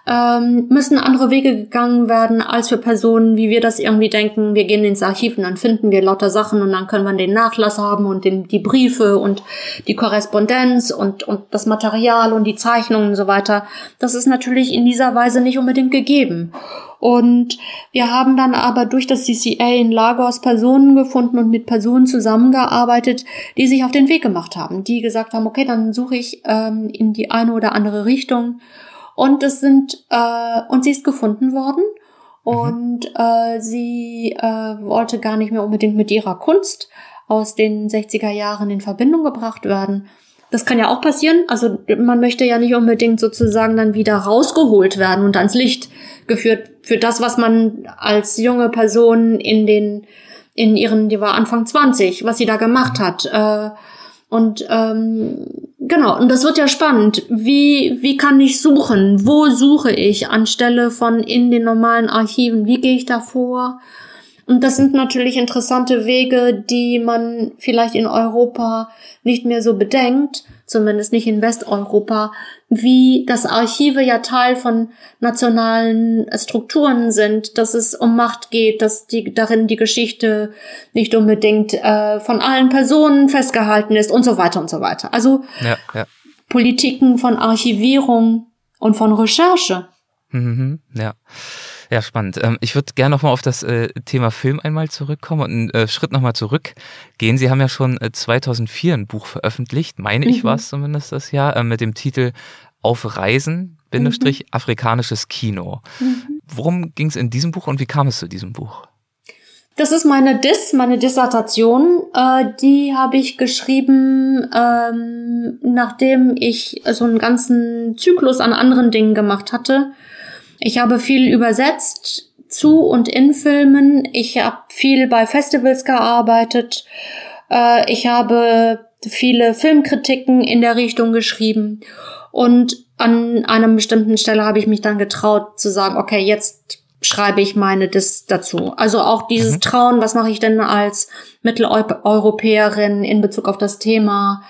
ähm, müssen andere Wege gegangen werden als für Personen, wie wir das irgendwie denken. Wir gehen ins Archiv und dann finden wir lauter Sachen und dann können wir den Nachlass haben und den, die Briefe und die Korrespondenz und, und das Material und die Zeichnungen und so weiter. Das ist natürlich in dieser Weise nicht unbedingt gegeben. Und wir haben dann aber durch das CCA in Lagos Personen gefunden und mit Personen zusammengearbeitet, die sich auf den Weg gemacht haben, die gesagt haben, okay, dann suche ich ähm, in die eine oder andere Richtung. Und es sind, äh, und sie ist gefunden worden. Mhm. Und äh, sie äh, wollte gar nicht mehr unbedingt mit ihrer Kunst aus den 60er Jahren in Verbindung gebracht werden. Das kann ja auch passieren. Also man möchte ja nicht unbedingt sozusagen dann wieder rausgeholt werden und ans Licht geführt für das, was man als junge Person in den, in ihren, die war Anfang 20, was sie da gemacht hat. Äh, und ähm, genau, und das wird ja spannend. Wie, wie kann ich suchen? Wo suche ich anstelle von in den normalen Archiven? Wie gehe ich da vor? Und das sind natürlich interessante Wege, die man vielleicht in Europa nicht mehr so bedenkt, zumindest nicht in Westeuropa, wie das Archive ja Teil von nationalen Strukturen sind, dass es um Macht geht, dass die, darin die Geschichte nicht unbedingt äh, von allen Personen festgehalten ist und so weiter und so weiter. Also ja, ja. Politiken von Archivierung und von Recherche. Mhm, ja. Ja, spannend. Ähm, ich würde gerne nochmal auf das äh, Thema Film einmal zurückkommen und einen äh, Schritt nochmal zurückgehen. Sie haben ja schon 2004 äh, ein Buch veröffentlicht, meine ich mhm. war es zumindest das Jahr, mit dem Titel Auf Reisen, Bindestrich, mhm. afrikanisches Kino. Mhm. Worum ging es in diesem Buch und wie kam es zu diesem Buch? Das ist meine Diss, meine Dissertation. Äh, die habe ich geschrieben, ähm, nachdem ich so einen ganzen Zyklus an anderen Dingen gemacht hatte. Ich habe viel übersetzt zu und in Filmen. Ich habe viel bei Festivals gearbeitet. Äh, ich habe viele Filmkritiken in der Richtung geschrieben. Und an einer bestimmten Stelle habe ich mich dann getraut zu sagen, okay, jetzt schreibe ich meine das dazu. Also auch dieses mhm. Trauen, was mache ich denn als Mitteleuropäerin in Bezug auf das Thema?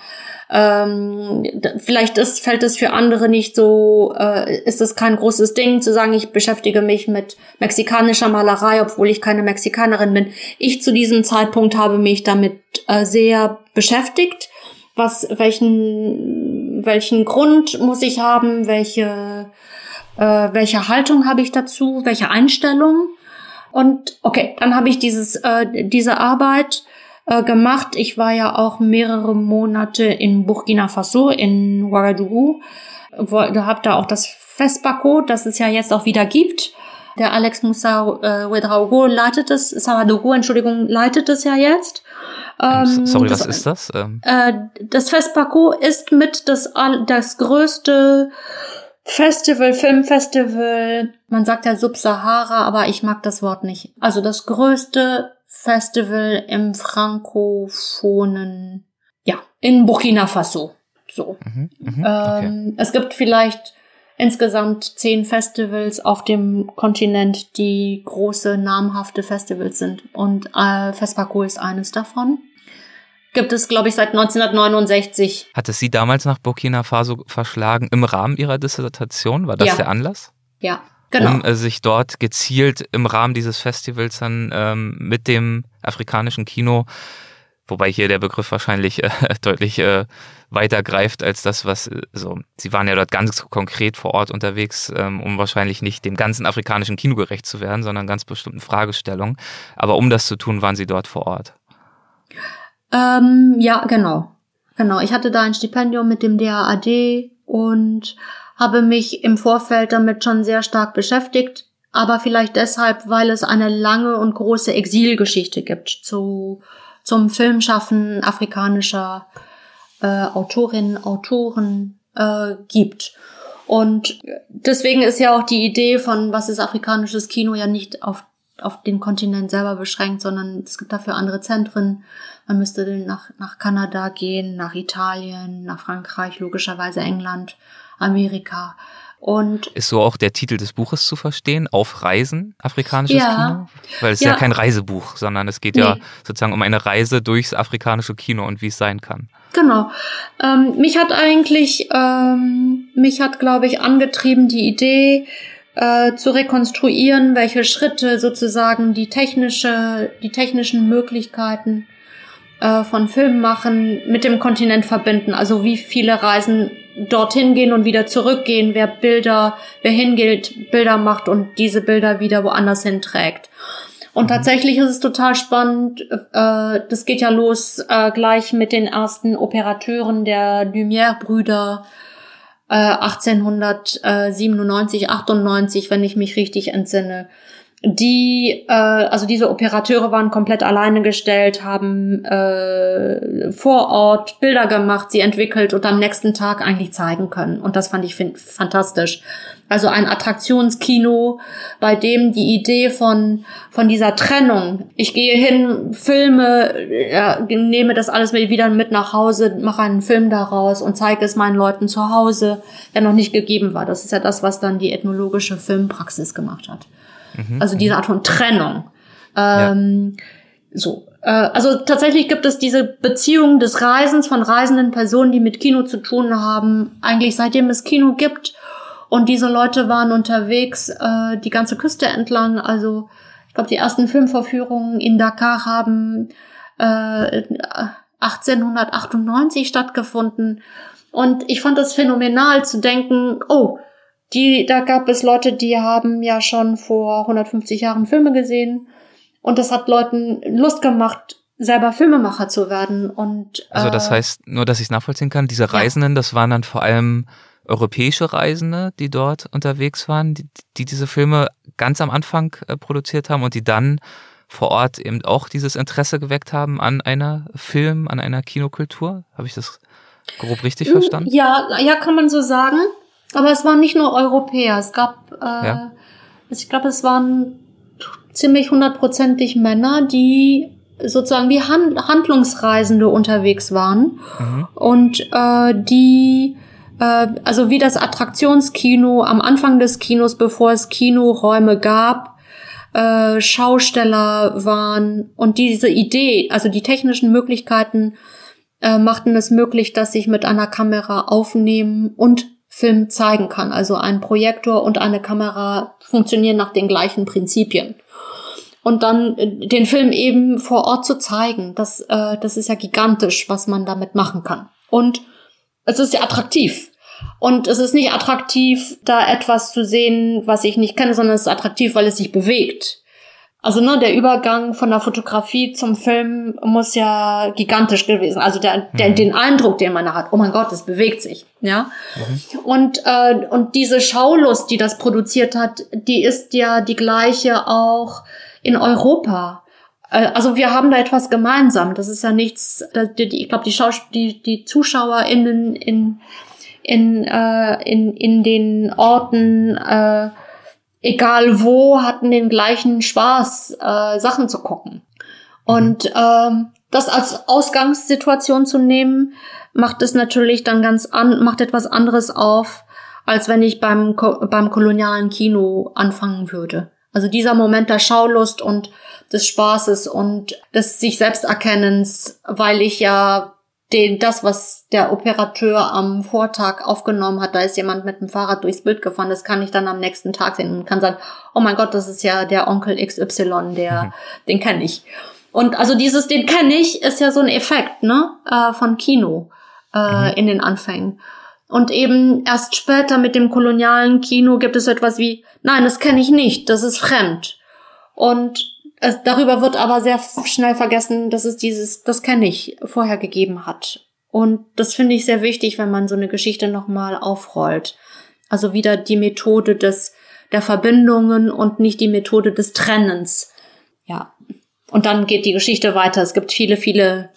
Ähm, vielleicht ist, fällt es für andere nicht so, äh, ist es kein großes Ding zu sagen, ich beschäftige mich mit mexikanischer Malerei, obwohl ich keine Mexikanerin bin. Ich zu diesem Zeitpunkt habe mich damit äh, sehr beschäftigt. Was, welchen, welchen Grund muss ich haben? Welche, äh, welche Haltung habe ich dazu? Welche Einstellung? Und okay, dann habe ich dieses, äh, diese Arbeit äh, gemacht. Ich war ja auch mehrere Monate in Burkina Faso, in Ouagadougou. Hab da auch das Festbako, das es ja jetzt auch wieder gibt. Der Alex Moussa äh, Ouedraogo leitet es, Saradogo, Entschuldigung, leitet es ja jetzt. Ähm, Sorry, das, was ist das? Ähm. Äh, das Festbako ist mit das, das größte Festival, Filmfestival, man sagt ja Subsahara, aber ich mag das Wort nicht. Also das größte Festival im frankophonen, ja, in Burkina Faso. So. Mhm, mh, okay. ähm, es gibt vielleicht insgesamt zehn Festivals auf dem Kontinent, die große, namhafte Festivals sind. Und äh, Fespaco ist eines davon. Gibt es, glaube ich, seit 1969. Hat es Sie damals nach Burkina Faso verschlagen im Rahmen Ihrer Dissertation? War das ja. der Anlass? Ja, Genau. um äh, sich dort gezielt im Rahmen dieses Festivals dann ähm, mit dem afrikanischen Kino, wobei hier der Begriff wahrscheinlich äh, *laughs* deutlich äh, weiter greift als das, was äh, so. Sie waren ja dort ganz konkret vor Ort unterwegs, ähm, um wahrscheinlich nicht dem ganzen afrikanischen Kino gerecht zu werden, sondern ganz bestimmten Fragestellungen. Aber um das zu tun, waren Sie dort vor Ort. Ähm, ja, genau. Genau. Ich hatte da ein Stipendium mit dem DAAD und habe mich im Vorfeld damit schon sehr stark beschäftigt, aber vielleicht deshalb, weil es eine lange und große Exilgeschichte gibt zu, zum Filmschaffen afrikanischer äh, Autorinnen, Autoren, äh, gibt. Und deswegen ist ja auch die Idee von was ist afrikanisches Kino ja nicht auf, auf den Kontinent selber beschränkt, sondern es gibt dafür andere Zentren. Man müsste nach, nach Kanada gehen, nach Italien, nach Frankreich, logischerweise England, Amerika. Und ist so auch der Titel des Buches zu verstehen? Auf Reisen, afrikanisches Ja. Kino? Weil es ist Ja. ja kein Reisebuch, sondern es geht Nee. ja sozusagen um eine Reise durchs afrikanische Kino und wie es sein kann. Genau. Ähm, mich hat eigentlich, ähm, mich hat, glaube ich, angetrieben die Idee äh, zu rekonstruieren, welche Schritte sozusagen die technische, die technischen Möglichkeiten äh, von Filmmachen mit dem Kontinent verbinden. Also wie viele Reisen dorthin gehen und wieder zurückgehen, wer Bilder, wer hingeht, Bilder macht und diese Bilder wieder woanders hinträgt. Und tatsächlich ist es total spannend. Äh, das geht ja los äh, gleich mit den ersten Operateuren der Lumière-Brüder äh, 1897, 98, wenn ich mich richtig entsinne. Die, äh, also diese Operateure waren komplett alleine gestellt, haben äh, vor Ort Bilder gemacht, sie entwickelt und am nächsten Tag eigentlich zeigen können. Und das fand ich fantastisch. Also ein Attraktionskino, bei dem die Idee von, von dieser Trennung, ich gehe hin, filme, ja, nehme das alles wieder mit nach Hause, mache einen Film daraus und zeige es meinen Leuten zu Hause, der noch nicht gegeben war. Das ist ja das, was dann die ethnologische Filmpraxis gemacht hat. Also diese Art von Trennung. Ähm, So. Äh, also tatsächlich gibt es diese Beziehung des Reisens von reisenden Personen, die mit Kino zu tun haben, eigentlich seitdem es Kino gibt. Und diese Leute waren unterwegs äh, die ganze Küste entlang. Also ich glaube, die ersten Filmvorführungen in Dakar haben äh, 1898 stattgefunden. Und ich fand das phänomenal zu denken, oh, die, da gab es Leute, die haben ja schon vor 150 Jahren Filme gesehen. Und das hat Leuten Lust gemacht, selber Filmemacher zu werden. Und, Also das äh, heißt, nur dass ich es nachvollziehen kann, diese Reisenden, das waren dann vor allem europäische Reisende, die dort unterwegs waren, die, die diese Filme ganz am Anfang äh, produziert haben und die dann vor Ort eben auch dieses Interesse geweckt haben an einer Film, an einer Kinokultur. Habe ich das grob richtig verstanden? Ja, ja, kann man so sagen. Aber es waren nicht nur Europäer. Es gab, äh, Ja. ich glaube, es waren ziemlich hundertprozentig Männer, die sozusagen wie Han Handlungsreisende unterwegs waren Mhm. und äh, die äh, also wie das Attraktionskino am Anfang des Kinos, bevor es Kinoräume gab, äh, Schausteller waren und diese Idee, also die technischen Möglichkeiten äh, machten es möglich, dass ich mit einer Kamera aufnehmen und Film zeigen kann. Also ein Projektor und eine Kamera funktionieren nach den gleichen Prinzipien. Und dann äh, den Film eben vor Ort zu zeigen, das, äh, das ist ja gigantisch, was man damit machen kann. Und es ist ja attraktiv. Und es ist nicht attraktiv, da etwas zu sehen, was ich nicht kenne, sondern es ist attraktiv, weil es sich bewegt. Also ne, der Übergang von der Fotografie zum Film muss ja gigantisch gewesen. Also der, der den Eindruck, den man hat, oh mein Gott, es bewegt sich, ja. Und äh, und diese Schaulust, die das produziert hat, die ist ja die gleiche auch in Europa. Äh, Also wir haben da etwas gemeinsam. Das ist ja nichts. da- Ich glaube, die, Schaus die die ZuschauerInnen in in äh, in in den Orten äh, egal wo, hatten den gleichen Spaß, äh, Sachen zu gucken. Und ähm, das als Ausgangssituation zu nehmen, macht es natürlich dann ganz an, macht etwas anderes auf, als wenn ich beim, Ko beim kolonialen Kino anfangen würde. Also dieser Moment der Schaulust und des Spaßes und des sich selbst Erkennens, weil ich ja den, das, was der Operateur am Vortag aufgenommen hat, da ist jemand mit dem Fahrrad durchs Bild gefahren, das kann ich dann am nächsten Tag sehen und kann sagen, oh mein Gott, das ist ja der Onkel XY, der, den kenne ich. Und also dieses, den kenne ich, ist ja so ein Effekt, ne, äh, von Kino äh, in den Anfängen. Und eben erst später mit dem kolonialen Kino gibt es etwas wie, nein, das kenne ich nicht, das ist fremd. Und es, darüber wird aber sehr schnell vergessen, dass es dieses, das kenne ich, vorher gegeben hat. Und das finde ich sehr wichtig, wenn man so eine Geschichte nochmal aufrollt. Also wieder die Methode des, der Verbindungen und nicht die Methode des Trennens. Ja. Und dann geht die Geschichte weiter. Es gibt viele, viele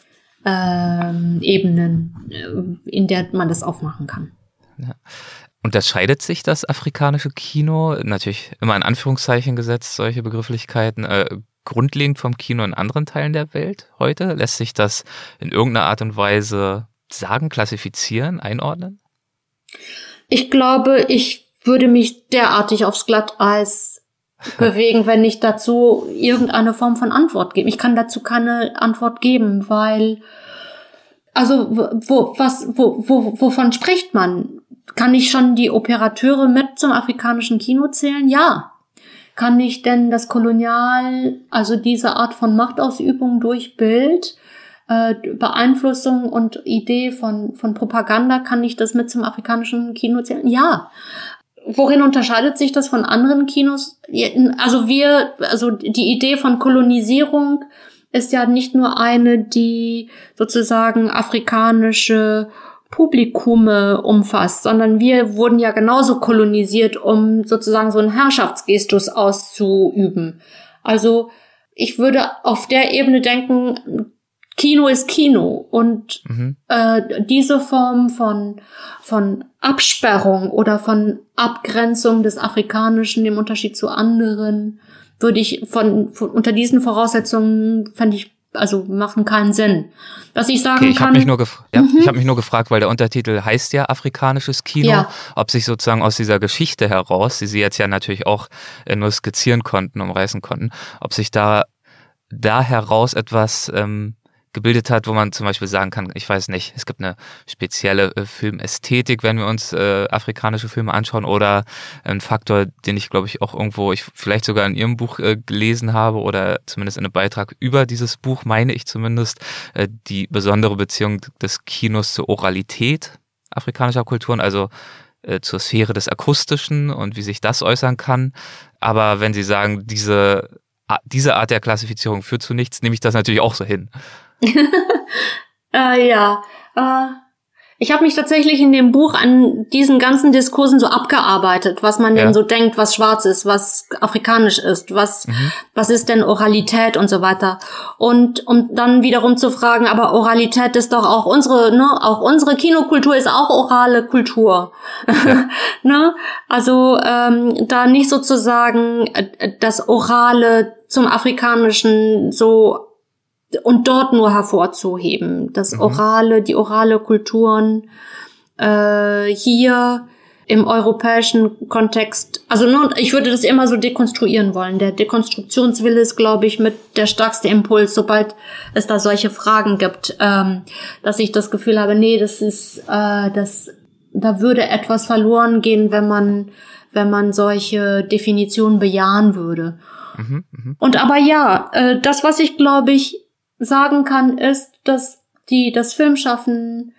ähm, Ebenen, äh, in der man das aufmachen kann. Ja. Unterscheidet sich das afrikanische Kino, natürlich immer in Anführungszeichen gesetzt, solche Begrifflichkeiten, äh, grundlegend vom Kino in anderen Teilen der Welt heute? Lässt sich das in irgendeiner Art und Weise sagen, klassifizieren, einordnen? Ich glaube, ich würde mich derartig aufs Glatteis *laughs* bewegen, wenn ich dazu irgendeine Form von Antwort gebe. Ich kann dazu keine Antwort geben, weil also wo was wo, wo wovon spricht man? Kann ich schon die Operateure mit zum afrikanischen Kino zählen? Ja. Kann ich denn das Kolonial, also diese Art von Machtausübung durch Bild, äh, Beeinflussung und Idee von, von Propaganda, kann ich das mit zum afrikanischen Kino zählen? Ja. Worin unterscheidet sich das von anderen Kinos? Also wir, also die Idee von Kolonisierung ist ja nicht nur eine, die sozusagen afrikanische Publikume umfasst, sondern wir wurden ja genauso kolonisiert, um sozusagen so einen Herrschaftsgestus auszuüben. Also ich würde auf der Ebene denken, Kino ist Kino und mhm. äh, diese Form von von Absperrung oder von Abgrenzung des Afrikanischen im Unterschied zu anderen würde ich von, von unter diesen Voraussetzungen fände ich also machen keinen Sinn. Was ich sagen okay, ich kann. Hab mich nur ja, mhm. Ich habe mich nur gefragt, weil der Untertitel heißt ja afrikanisches Kino, ja. ob sich sozusagen aus dieser Geschichte heraus, die Sie jetzt ja natürlich auch äh, nur skizzieren konnten, umreißen konnten, ob sich da da heraus etwas ähm, gebildet hat, wo man zum Beispiel sagen kann, ich weiß nicht, es gibt eine spezielle äh, Filmästhetik, wenn wir uns äh, afrikanische Filme anschauen oder ein Faktor, den ich glaube ich auch irgendwo, ich vielleicht sogar in Ihrem Buch äh, gelesen habe oder zumindest in einem Beitrag über dieses Buch, meine ich zumindest, äh, die besondere Beziehung des Kinos zur Oralität afrikanischer Kulturen, also äh, zur Sphäre des Akustischen und wie sich das äußern kann. Aber wenn Sie sagen, diese, diese Art der Klassifizierung führt zu nichts, nehme ich das natürlich auch so hin. *laughs* äh, ja. Äh, ich habe mich tatsächlich in dem Buch an diesen ganzen Diskursen so abgearbeitet, was man ja. denn so denkt, was schwarz ist, was afrikanisch ist, was mhm. was ist denn Oralität und so weiter. Und um dann wiederum zu fragen, aber Oralität ist doch auch unsere, ne, auch unsere Kinokultur ist auch orale Kultur. Ja. *laughs* ne? Also ähm, da nicht sozusagen äh, das Orale zum Afrikanischen so und dort nur hervorzuheben. Das mhm. orale, die orale Kulturen äh, hier im europäischen Kontext, also nur, ich würde das immer so dekonstruieren wollen. Der Dekonstruktionswille ist, glaube ich, mit der stärkste Impuls, sobald es da solche Fragen gibt, ähm, dass ich das Gefühl habe, nee, das ist, äh, das, da würde etwas verloren gehen, wenn man, wenn man solche Definitionen bejahen würde. Mhm, mh. Und aber ja, äh, das, was ich glaube ich sagen kann, ist, dass die das Filmschaffen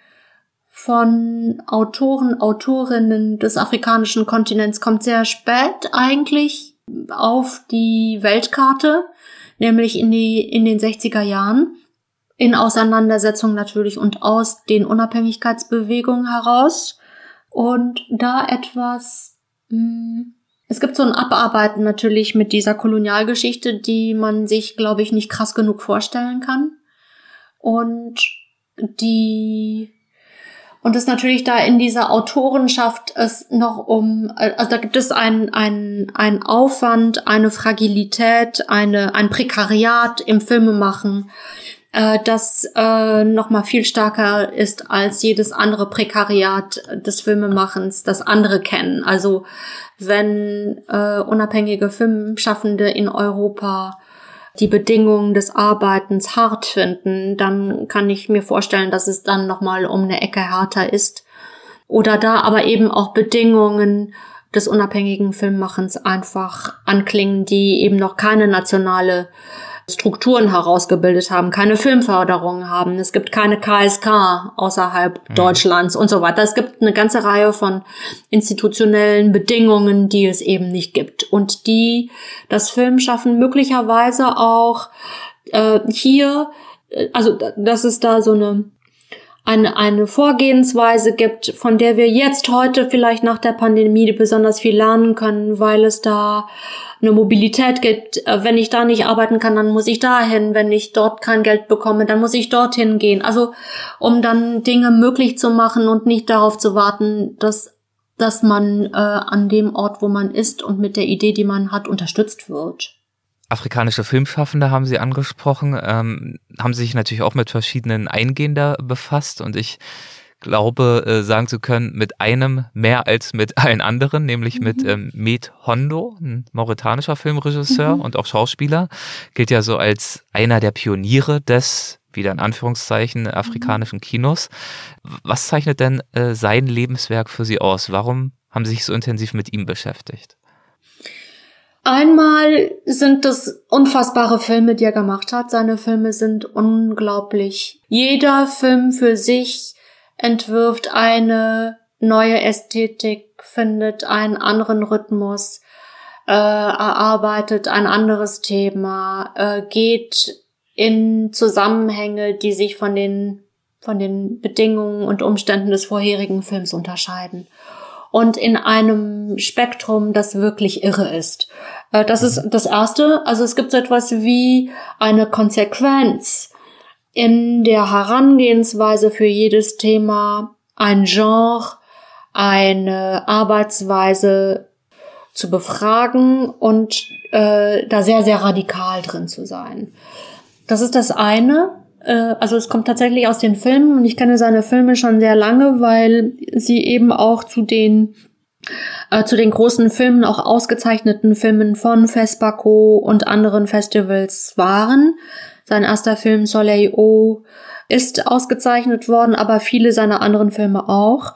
von Autoren, Autorinnen des afrikanischen Kontinents kommt sehr spät eigentlich auf die Weltkarte, nämlich in die in den 60er Jahren. In Auseinandersetzung natürlich und aus den Unabhängigkeitsbewegungen heraus. Und da etwas mh, hm, es gibt so ein Abarbeiten natürlich mit dieser Kolonialgeschichte, die man sich, glaube ich, nicht krass genug vorstellen kann. Und die und es natürlich da in dieser Autorenschaft es noch um, also da gibt es ein, ein, ein Aufwand, eine Fragilität, eine, ein Prekariat im Filmemachen, äh, das äh, noch mal viel stärker ist als jedes andere Prekariat des Filmemachens, das andere kennen. Also wenn äh, unabhängige Filmschaffende in Europa die Bedingungen des Arbeitens hart finden, dann kann ich mir vorstellen, dass es dann nochmal um eine Ecke härter ist. Oder da aber eben auch Bedingungen des unabhängigen Filmmachens einfach anklingen, die eben noch keine nationale Strukturen herausgebildet haben, keine Filmförderung haben. Es gibt keine KSK außerhalb mhm. Deutschlands und so weiter. Es gibt eine ganze Reihe von institutionellen Bedingungen, die es eben nicht gibt und die das Filmschaffen möglicherweise auch äh, hier, äh, also dass es da so eine eine, eine Vorgehensweise gibt, von der wir jetzt heute vielleicht nach der Pandemie besonders viel lernen können, weil es da eine Mobilität gibt. Äh, wenn ich da nicht arbeiten kann, dann muss ich dahin. Wenn ich dort kein Geld bekomme, dann muss ich dorthin gehen. Also um dann Dinge möglich zu machen und nicht darauf zu warten, dass dass man äh, an dem Ort, wo man ist und mit der Idee, die man hat, unterstützt wird. Afrikanische Filmschaffende haben Sie angesprochen, ähm, haben sich natürlich auch mit verschiedenen Eingehender befasst und ich glaube, äh, sagen zu können, mit einem mehr als mit allen anderen, nämlich mhm. mit ähm, Med Hondo, ein mauretanischer Filmregisseur mhm. und auch Schauspieler, gilt ja so als einer der Pioniere des wieder in Anführungszeichen afrikanischen Kinos. Was zeichnet denn äh, sein Lebenswerk für Sie aus? Warum haben Sie sich so intensiv mit ihm beschäftigt? Einmal sind das unfassbare Filme, die er gemacht hat. Seine Filme sind unglaublich. Jeder Film für sich entwirft eine neue Ästhetik, findet einen anderen Rhythmus, äh, erarbeitet ein anderes Thema, äh, geht in Zusammenhänge, die sich von den, von den Bedingungen und Umständen des vorherigen Films unterscheiden. Und in einem Spektrum, das wirklich irre ist. Äh, das ist das Erste. Also es gibt so etwas wie eine Konsequenz in der Herangehensweise für jedes Thema, ein Genre, eine Arbeitsweise zu befragen und äh, da sehr, sehr radikal drin zu sein. Das ist das eine. Äh, also es kommt tatsächlich aus den Filmen und ich kenne seine Filme schon sehr lange, weil sie eben auch zu den äh, zu den großen Filmen, auch ausgezeichneten Filmen von Fespaco und anderen Festivals waren. Sein erster Film Soleil O ist ausgezeichnet worden, aber viele seiner anderen Filme auch.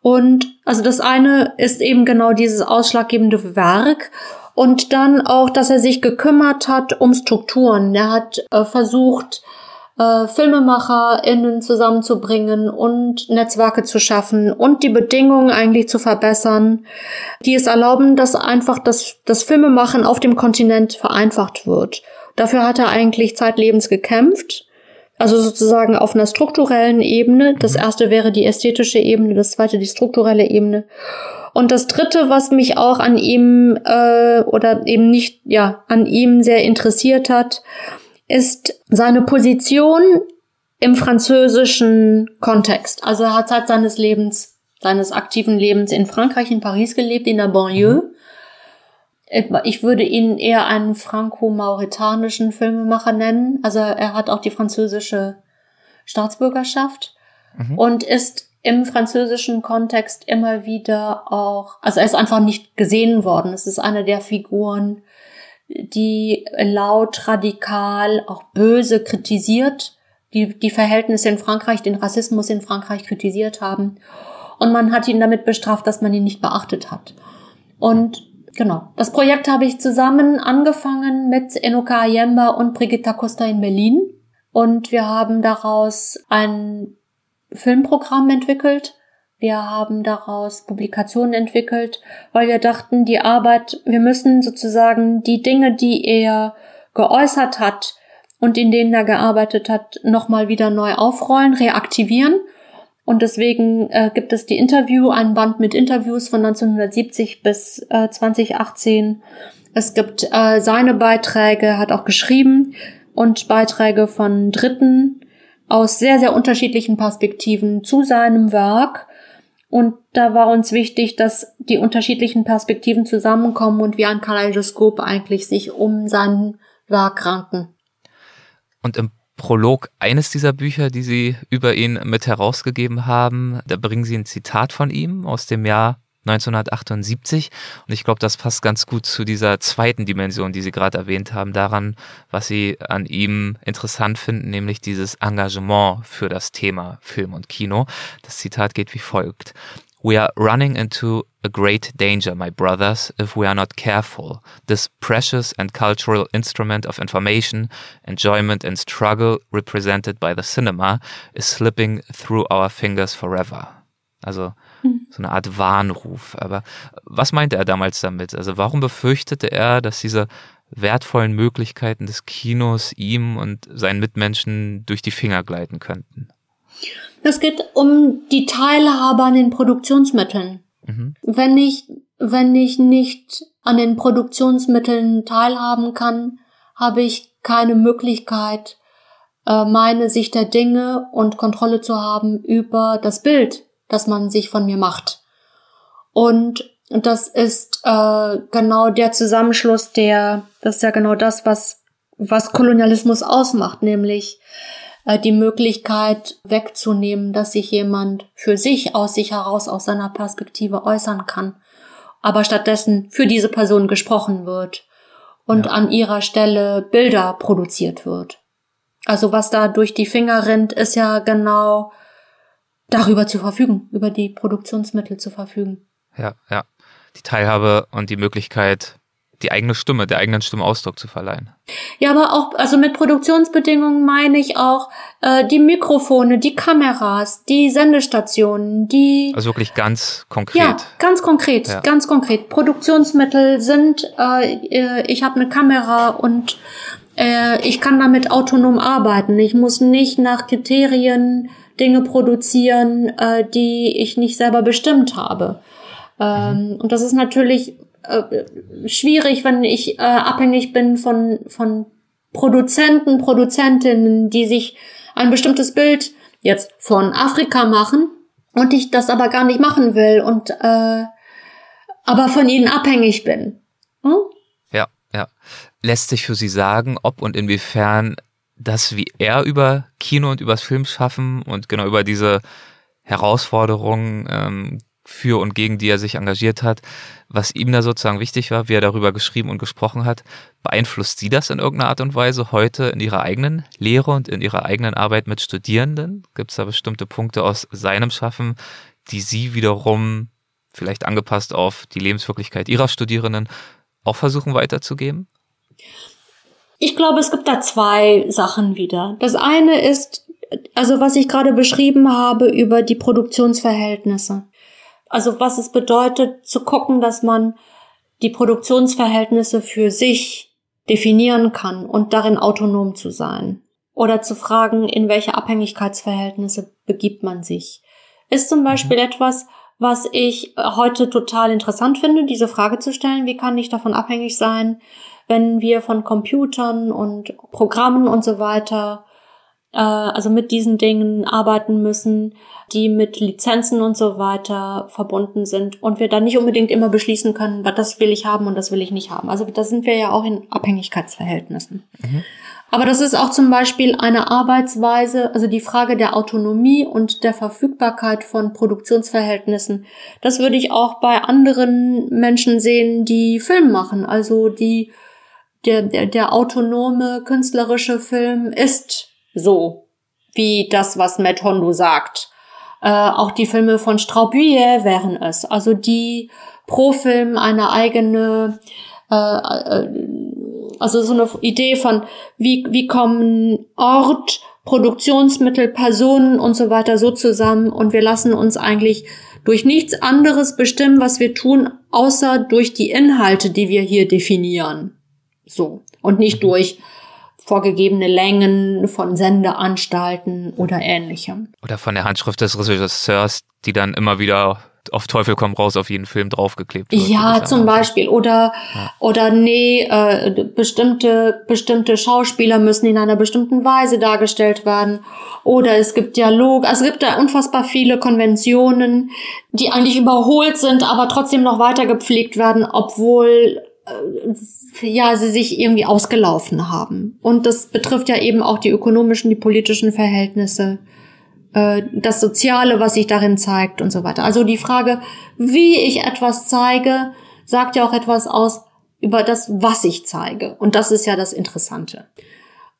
Und also das eine ist eben genau dieses ausschlaggebende Werk und dann auch, dass er sich gekümmert hat um Strukturen. Er hat äh, versucht, äh, FilmemacherInnen zusammenzubringen und Netzwerke zu schaffen und die Bedingungen eigentlich zu verbessern, die es erlauben, dass einfach das, das Filmemachen auf dem Kontinent vereinfacht wird. Dafür hat er eigentlich zeitlebens gekämpft. Also sozusagen auf einer strukturellen Ebene. Das mhm. erste wäre die ästhetische Ebene, das zweite die strukturelle Ebene. Und das dritte, was mich auch an ihm äh, oder eben nicht, ja, an ihm sehr interessiert hat, ist seine Position im französischen Kontext. Also er hat Zeit seines Lebens, seines aktiven Lebens in Frankreich, in Paris gelebt, in der Banlieue. Mhm. Ich würde ihn eher einen franco-mauretanischen Filmemacher nennen. Also er hat auch die französische Staatsbürgerschaft mhm. und ist im französischen Kontext immer wieder auch, also er ist einfach nicht gesehen worden. Es ist eine der Figuren, die laut, radikal, auch böse kritisiert, die die Verhältnisse in Frankreich, den Rassismus in Frankreich kritisiert haben. Und man hat ihn damit bestraft, dass man ihn nicht beachtet hat. Und Genau. Das Projekt habe ich zusammen angefangen mit Enoka Ayemba und Brigitta Costa in Berlin. Und wir haben daraus ein Filmprogramm entwickelt. Wir haben daraus Publikationen entwickelt, weil wir dachten, die Arbeit, wir müssen sozusagen die Dinge, die er geäußert hat und in denen er gearbeitet hat, nochmal wieder neu aufrollen, reaktivieren und deswegen äh, gibt es die Interview, ein Band mit Interviews von 1970 bis äh, 2018. Es gibt äh, seine Beiträge, hat auch geschrieben und Beiträge von Dritten aus sehr, sehr unterschiedlichen Perspektiven zu seinem Werk. Und da war uns wichtig, dass die unterschiedlichen Perspektiven zusammenkommen und wie ein Kaleidoskop eigentlich sich um sein Werk ranken. Und im Prolog eines dieser Bücher, die Sie über ihn mit herausgegeben haben. Da bringen Sie ein Zitat von ihm aus dem Jahr 1978. Und ich glaube, das passt ganz gut zu dieser zweiten Dimension, die Sie gerade erwähnt haben, daran, was Sie an ihm interessant finden, nämlich dieses Engagement für das Thema Film und Kino. Das Zitat geht wie folgt. We are running into a great danger, my brothers, if we are not careful. This precious and cultural instrument of information, enjoyment, and struggle represented by the cinema is slipping through our fingers forever. Also hm. so eine Art Warnruf. Aber was meinte er damals damit? Also warum befürchtete er, dass diese wertvollen Möglichkeiten des Kinos ihm und seinen Mitmenschen durch die Finger gleiten könnten? Es geht um die Teilhabe an den Produktionsmitteln. Mhm. Wenn ich, wenn ich nicht an den Produktionsmitteln teilhaben kann, habe ich keine Möglichkeit, äh, meine Sicht der Dinge und Kontrolle zu haben über das Bild, das man sich von mir macht. Und das ist äh, genau der Zusammenschluss, der, das ist ja genau das, was, was Kolonialismus ausmacht, nämlich äh, die Möglichkeit wegzunehmen, dass sich jemand für sich aus sich heraus aus seiner Perspektive äußern kann, aber stattdessen für diese Person gesprochen wird und ja. an ihrer Stelle Bilder produziert wird. Also was da durch die Finger rinnt, ist ja genau darüber zu verfügen, über die Produktionsmittel zu verfügen. Ja, ja. Die Teilhabe und die Möglichkeit, die eigene Stimme, der eigenen Stimme Ausdruck zu verleihen. Ja, aber auch, also mit Produktionsbedingungen meine ich auch äh, die Mikrofone, die Kameras, die Sendestationen, die. Also wirklich ganz konkret. Ja, ganz konkret, ja. ganz konkret. Produktionsmittel sind, äh, äh ich habe eine Kamera und äh, ich kann damit autonom arbeiten. Ich muss nicht nach Kriterien Dinge produzieren, äh, die ich nicht selber bestimmt habe. Ähm, mhm. Und das ist natürlich äh, schwierig, wenn ich äh, abhängig bin von, von Produzenten, Produzentinnen, die sich ein bestimmtes Bild jetzt von Afrika machen und ich das aber gar nicht machen will und äh, aber von ihnen abhängig bin. Hm? Ja, ja. Lässt sich für Sie sagen, ob und inwiefern das, wie er über Kino und übers Filmschaffen und genau über diese Herausforderungen ähm, für und gegen die er sich engagiert hat, was ihm da sozusagen wichtig war, wie er darüber geschrieben und gesprochen hat. Beeinflusst Sie das in irgendeiner Art und Weise heute in Ihrer eigenen Lehre und in Ihrer eigenen Arbeit mit Studierenden? Gibt es da bestimmte Punkte aus seinem Schaffen, die Sie wiederum vielleicht angepasst auf die Lebenswirklichkeit Ihrer Studierenden auch versuchen weiterzugeben? Ich glaube, es gibt da zwei Sachen wieder. Das eine ist, also was ich gerade beschrieben habe über die Produktionsverhältnisse. Also was es bedeutet, zu gucken, dass man die Produktionsverhältnisse für sich definieren kann und darin autonom zu sein. Oder zu fragen, in welche Abhängigkeitsverhältnisse begibt man sich. Ist zum Beispiel mhm. etwas, was ich heute total interessant finde, diese Frage zu stellen, wie kann ich davon abhängig sein, wenn wir von Computern und Programmen und so weiter äh, also mit diesen Dingen arbeiten müssen, die mit Lizenzen und so weiter verbunden sind und wir dann nicht unbedingt immer beschließen können, was das will ich haben und das will ich nicht haben. Also da sind wir ja auch in Abhängigkeitsverhältnissen. Mhm. Aber das ist auch zum Beispiel eine Arbeitsweise, also die Frage der Autonomie und der Verfügbarkeit von Produktionsverhältnissen. Das würde ich auch bei anderen Menschen sehen, die Film machen. Also die, der, der, der autonome künstlerische Film ist so wie das, was Matt Hondo sagt. Äh, auch die Filme von Straubier wären es. Also die pro Film eine eigene, äh, äh, also so eine Idee von, wie, wie kommen Ort, Produktionsmittel, Personen und so weiter so zusammen und wir lassen uns eigentlich durch nichts anderes bestimmen, was wir tun, außer durch die Inhalte, die wir hier definieren. So. Und nicht mhm. durch vorgegebene Längen von Sendeanstalten oder ähnlichem. Oder von der Handschrift des Regisseurs, die dann immer wieder auf Teufel komm raus auf jeden Film draufgeklebt wird. Ja, zum Beispiel. Oder, ja. oder nee, äh, bestimmte, bestimmte Schauspieler müssen in einer bestimmten Weise dargestellt werden. Oder es gibt Dialog. Also es gibt da unfassbar viele Konventionen, die eigentlich überholt sind, aber trotzdem noch weiter gepflegt werden, obwohl ja, sie sich irgendwie ausgelaufen haben. Und das betrifft ja eben auch die ökonomischen, die politischen Verhältnisse, äh, das Soziale, was sich darin zeigt und so weiter. Also die Frage, wie ich etwas zeige, sagt ja auch etwas aus über das, was ich zeige. Und das ist ja das Interessante.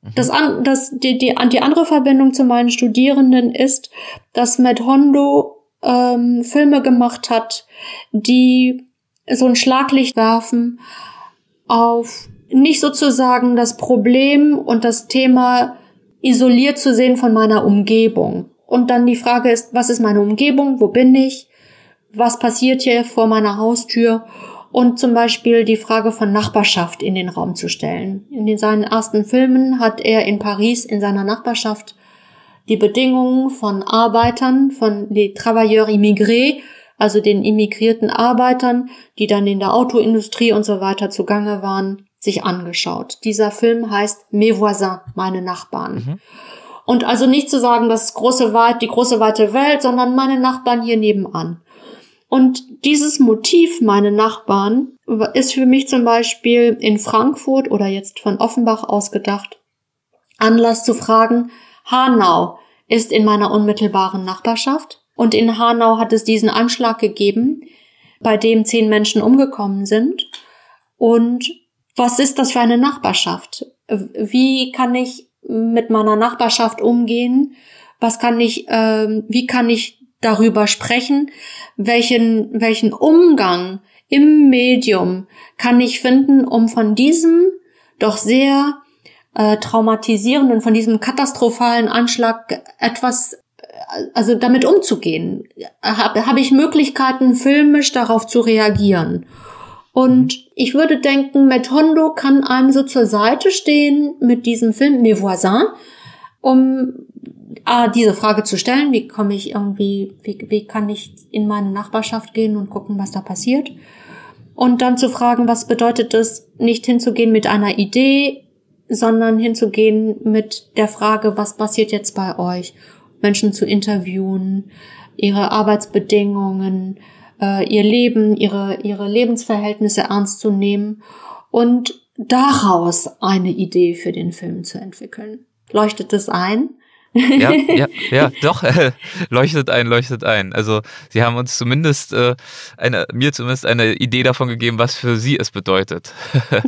Mhm. Das, an, das, die, die, die andere Verbindung zu meinen Studierenden ist, dass Matt Hondo ähm, Filme gemacht hat, die so ein Schlaglicht werfen auf nicht sozusagen das Problem und das Thema isoliert zu sehen von meiner Umgebung. Und dann die Frage ist, was ist meine Umgebung? Wo bin ich? Was passiert hier vor meiner Haustür? Und zum Beispiel die Frage von Nachbarschaft in den Raum zu stellen. In seinen ersten Filmen hat er in Paris in seiner Nachbarschaft die Bedingungen von Arbeitern, von les travailleurs immigrés, also den immigrierten Arbeitern, die dann in der Autoindustrie und so weiter zugange waren, sich angeschaut. Dieser Film heißt Mes voisins, meine Nachbarn. Mhm. Und also nicht zu sagen, das große weit, die große weite Welt, sondern meine Nachbarn hier nebenan. Und dieses Motiv, meine Nachbarn, ist für mich zum Beispiel in Frankfurt oder jetzt von Offenbach ausgedacht, Anlass zu fragen, Hanau ist in meiner unmittelbaren Nachbarschaft und in Hanau hat es diesen Anschlag gegeben, bei dem zehn Menschen umgekommen sind. Und was ist das für eine Nachbarschaft? Wie kann ich mit meiner Nachbarschaft umgehen? Was kann ich, äh, wie kann ich darüber sprechen? Welchen, welchen Umgang im Medium kann ich finden, um von diesem doch sehr äh, traumatisierenden, von diesem katastrophalen Anschlag etwas, also damit umzugehen? Habe hab ich Möglichkeiten, filmisch darauf zu reagieren? Und ich würde denken, Metondo kann einem so zur Seite stehen mit diesem Film Mes Voisins, um äh, diese Frage zu stellen, wie komme ich irgendwie, wie, wie kann ich in meine Nachbarschaft gehen und gucken, was da passiert? Und dann zu fragen, was bedeutet es, nicht hinzugehen mit einer Idee, sondern hinzugehen mit der Frage, was passiert jetzt bei euch? Menschen zu interviewen, ihre Arbeitsbedingungen, äh, ihr Leben, ihre, ihre Lebensverhältnisse ernst zu nehmen und daraus eine Idee für den Film zu entwickeln. Leuchtet das ein? ja, *laughs* ja, ja, doch, äh, *laughs* leuchtet ein, leuchtet ein. Also sie haben uns zumindest äh, eine, mir zumindest eine Idee davon gegeben, was für sie es bedeutet,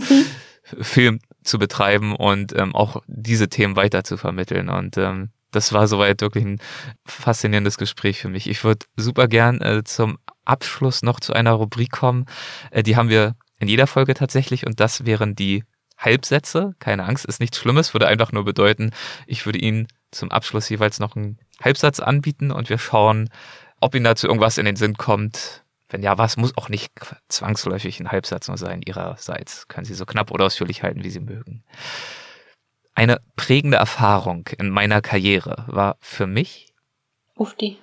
*laughs* Film zu betreiben und ähm, auch diese Themen weiter zu vermitteln. Und ähm, das war soweit wirklich ein faszinierendes Gespräch für mich. Ich würde super gern äh, zum Abschluss noch zu einer Rubrik kommen. Äh, die haben wir in jeder Folge tatsächlich und das wären die Halbsätze. Keine Angst, ist nichts Schlimmes, würde einfach nur bedeuten, ich würde Ihnen zum Abschluss jeweils noch einen Halbsatz anbieten und wir schauen, ob Ihnen dazu irgendwas in den Sinn kommt. Wenn ja, was muss auch nicht zwangsläufig ein Halbsatz nur sein Ihrerseits. Können Sie so knapp oder ausführlich halten, wie Sie mögen. Eine prägende Erfahrung in meiner Karriere war für mich. Ufti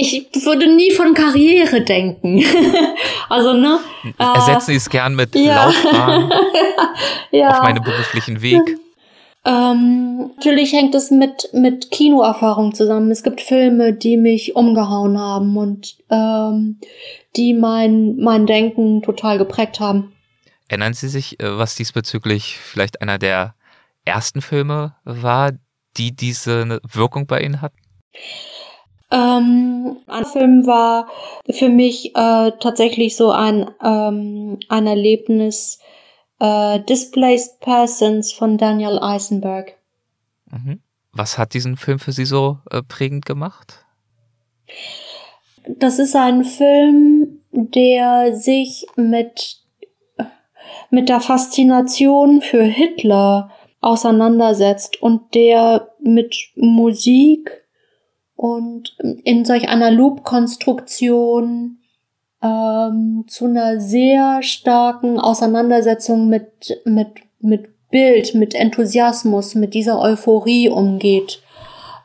ich würde nie von Karriere denken. *laughs* also, ne? Ersetzen Sie es gern mit ja. Laufbahn *laughs* ja. auf meinem beruflichen Weg. Ähm, natürlich hängt es mit, mit Kinoerfahrung zusammen. Es gibt Filme, die mich umgehauen haben und ähm, die mein, mein Denken total geprägt haben. Erinnern Sie sich, äh, was diesbezüglich vielleicht einer der ersten Filme war, die diese Wirkung bei Ihnen hatten? Ähm, ein Film war für mich äh, tatsächlich so ein, ähm, ein Erlebnis äh, Displaced Persons von Daniel Eisenberg. Mhm. Was hat diesen Film für Sie so äh, prägend gemacht? Das ist ein Film, der sich mit, mit der Faszination für Hitler auseinandersetzt und der mit Musik und in solch einer Loop-Konstruktion ähm, zu einer sehr starken Auseinandersetzung mit, mit, mit Bild, mit Enthusiasmus, mit dieser Euphorie umgeht,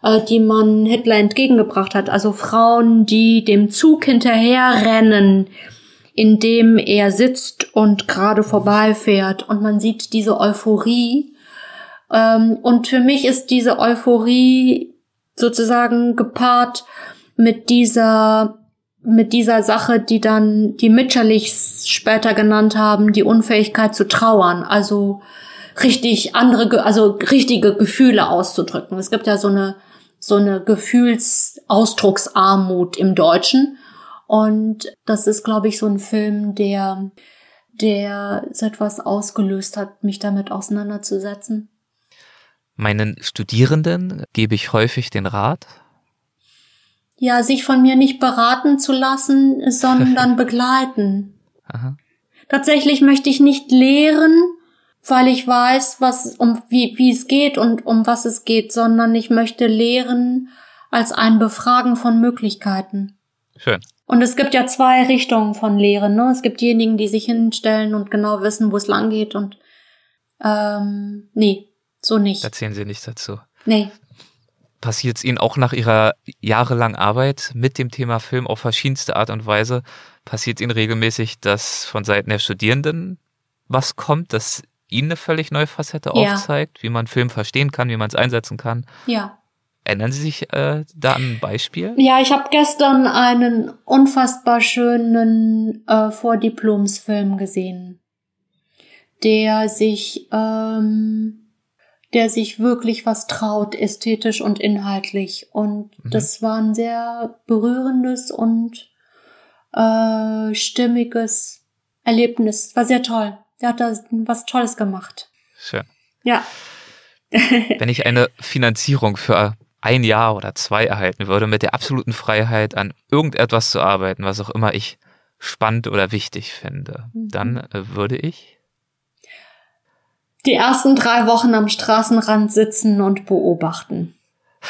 äh, die man Hitler entgegengebracht hat. Also Frauen, die dem Zug hinterherrennen, in dem er sitzt und gerade vorbeifährt. Und man sieht diese Euphorie. Ähm, und für mich ist diese Euphorie sozusagen gepaart mit dieser mit dieser Sache, die dann die Mitscherlichs später genannt haben, die Unfähigkeit zu trauern, also richtig andere, also richtige Gefühle auszudrücken. Es gibt ja so eine so eine Gefühlsausdrucksarmut im Deutschen und das ist, glaube ich, so ein Film, der der so etwas ausgelöst hat, mich damit auseinanderzusetzen. Meinen Studierenden gebe ich häufig den Rat. Ja, sich von mir nicht beraten zu lassen, sondern *laughs* begleiten. Aha. Tatsächlich möchte ich nicht lehren, weil ich weiß, was, um, wie, wie es geht und um was es geht, sondern ich möchte lehren als ein Befragen von Möglichkeiten. Schön. Und es gibt ja zwei Richtungen von Lehren. Ne? Es gibt diejenigen, die sich hinstellen und genau wissen, wo es lang geht und ähm, nee, so nicht. Erzählen Sie nichts dazu. Nee. passiert es Ihnen auch nach Ihrer jahrelangen Arbeit mit dem Thema Film auf verschiedenste Art und Weise, passiert Ihnen regelmäßig, dass von Seiten der Studierenden was kommt, das Ihnen eine völlig neue Facette ja. aufzeigt, wie man Film verstehen kann, wie man es einsetzen kann? Ja. Ändern Sie sich äh, da an ein Beispiel? Ja, ich habe gestern einen unfassbar schönen äh, Vordiplomsfilm gesehen, der sich ähm, der sich wirklich was traut, ästhetisch und inhaltlich. Und mhm. das war ein sehr berührendes und äh, stimmiges Erlebnis. War sehr toll. Er hat da was Tolles gemacht. Schön. Ja. Wenn ich eine Finanzierung für ein Jahr oder zwei erhalten würde, mit der absoluten Freiheit an irgendetwas zu arbeiten, was auch immer ich spannend oder wichtig finde, mhm. dann äh, würde ich die ersten drei Wochen am Straßenrand sitzen und beobachten.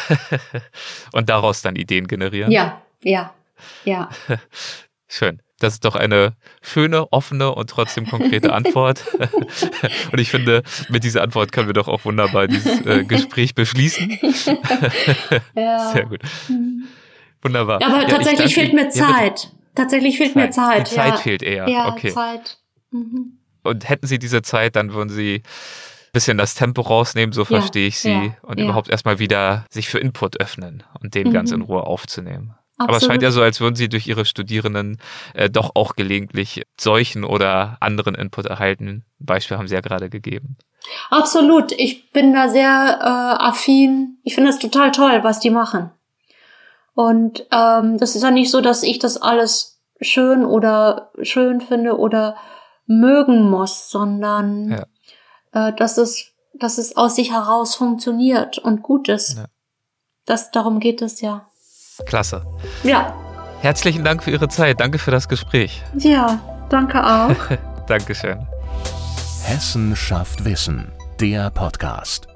*laughs* und daraus dann Ideen generieren. Ja, ja, ja. *laughs* Schön. Das ist doch eine schöne, offene und trotzdem konkrete *laughs* Antwort. *laughs* und ich finde, mit dieser Antwort können wir doch auch wunderbar dieses äh, *laughs* Gespräch beschließen. ja. Sehr gut. Wunderbar. Aber ja, tatsächlich fehlt mir Zeit. Ja, tatsächlich fehlt Zeit. mir Zeit. Die Zeit fehlt eher. Ja, okay. Zeit. Mhm. Und hätten sie diese Zeit, dann würden sie ein bisschen das Tempo rausnehmen, so verstehe ich sie, ja, und ja. überhaupt erstmal wieder sich für Input öffnen und den mhm. ganz in Ruhe aufzunehmen. Absolut. Aber es scheint ja so, als würden sie durch ihre Studierenden äh, doch auch gelegentlich solchen oder anderen Input erhalten. Ein Beispiel haben sie ja gerade gegeben. Absolut. Ich bin da sehr äh, affin. Ich finde es total toll, was die machen. Und ähm, das ist ja nicht so, dass ich das alles schön oder schön finde oder mögen muss, sondern ja. äh, dass es, dass es aus sich heraus funktioniert und gut ist. Ja. Das, darum geht es ja. Klasse. Ja. Herzlichen Dank für Ihre Zeit. Danke für das Gespräch. Ja, danke auch. *laughs* Dankeschön. Hessen schafft Wissen, der Podcast.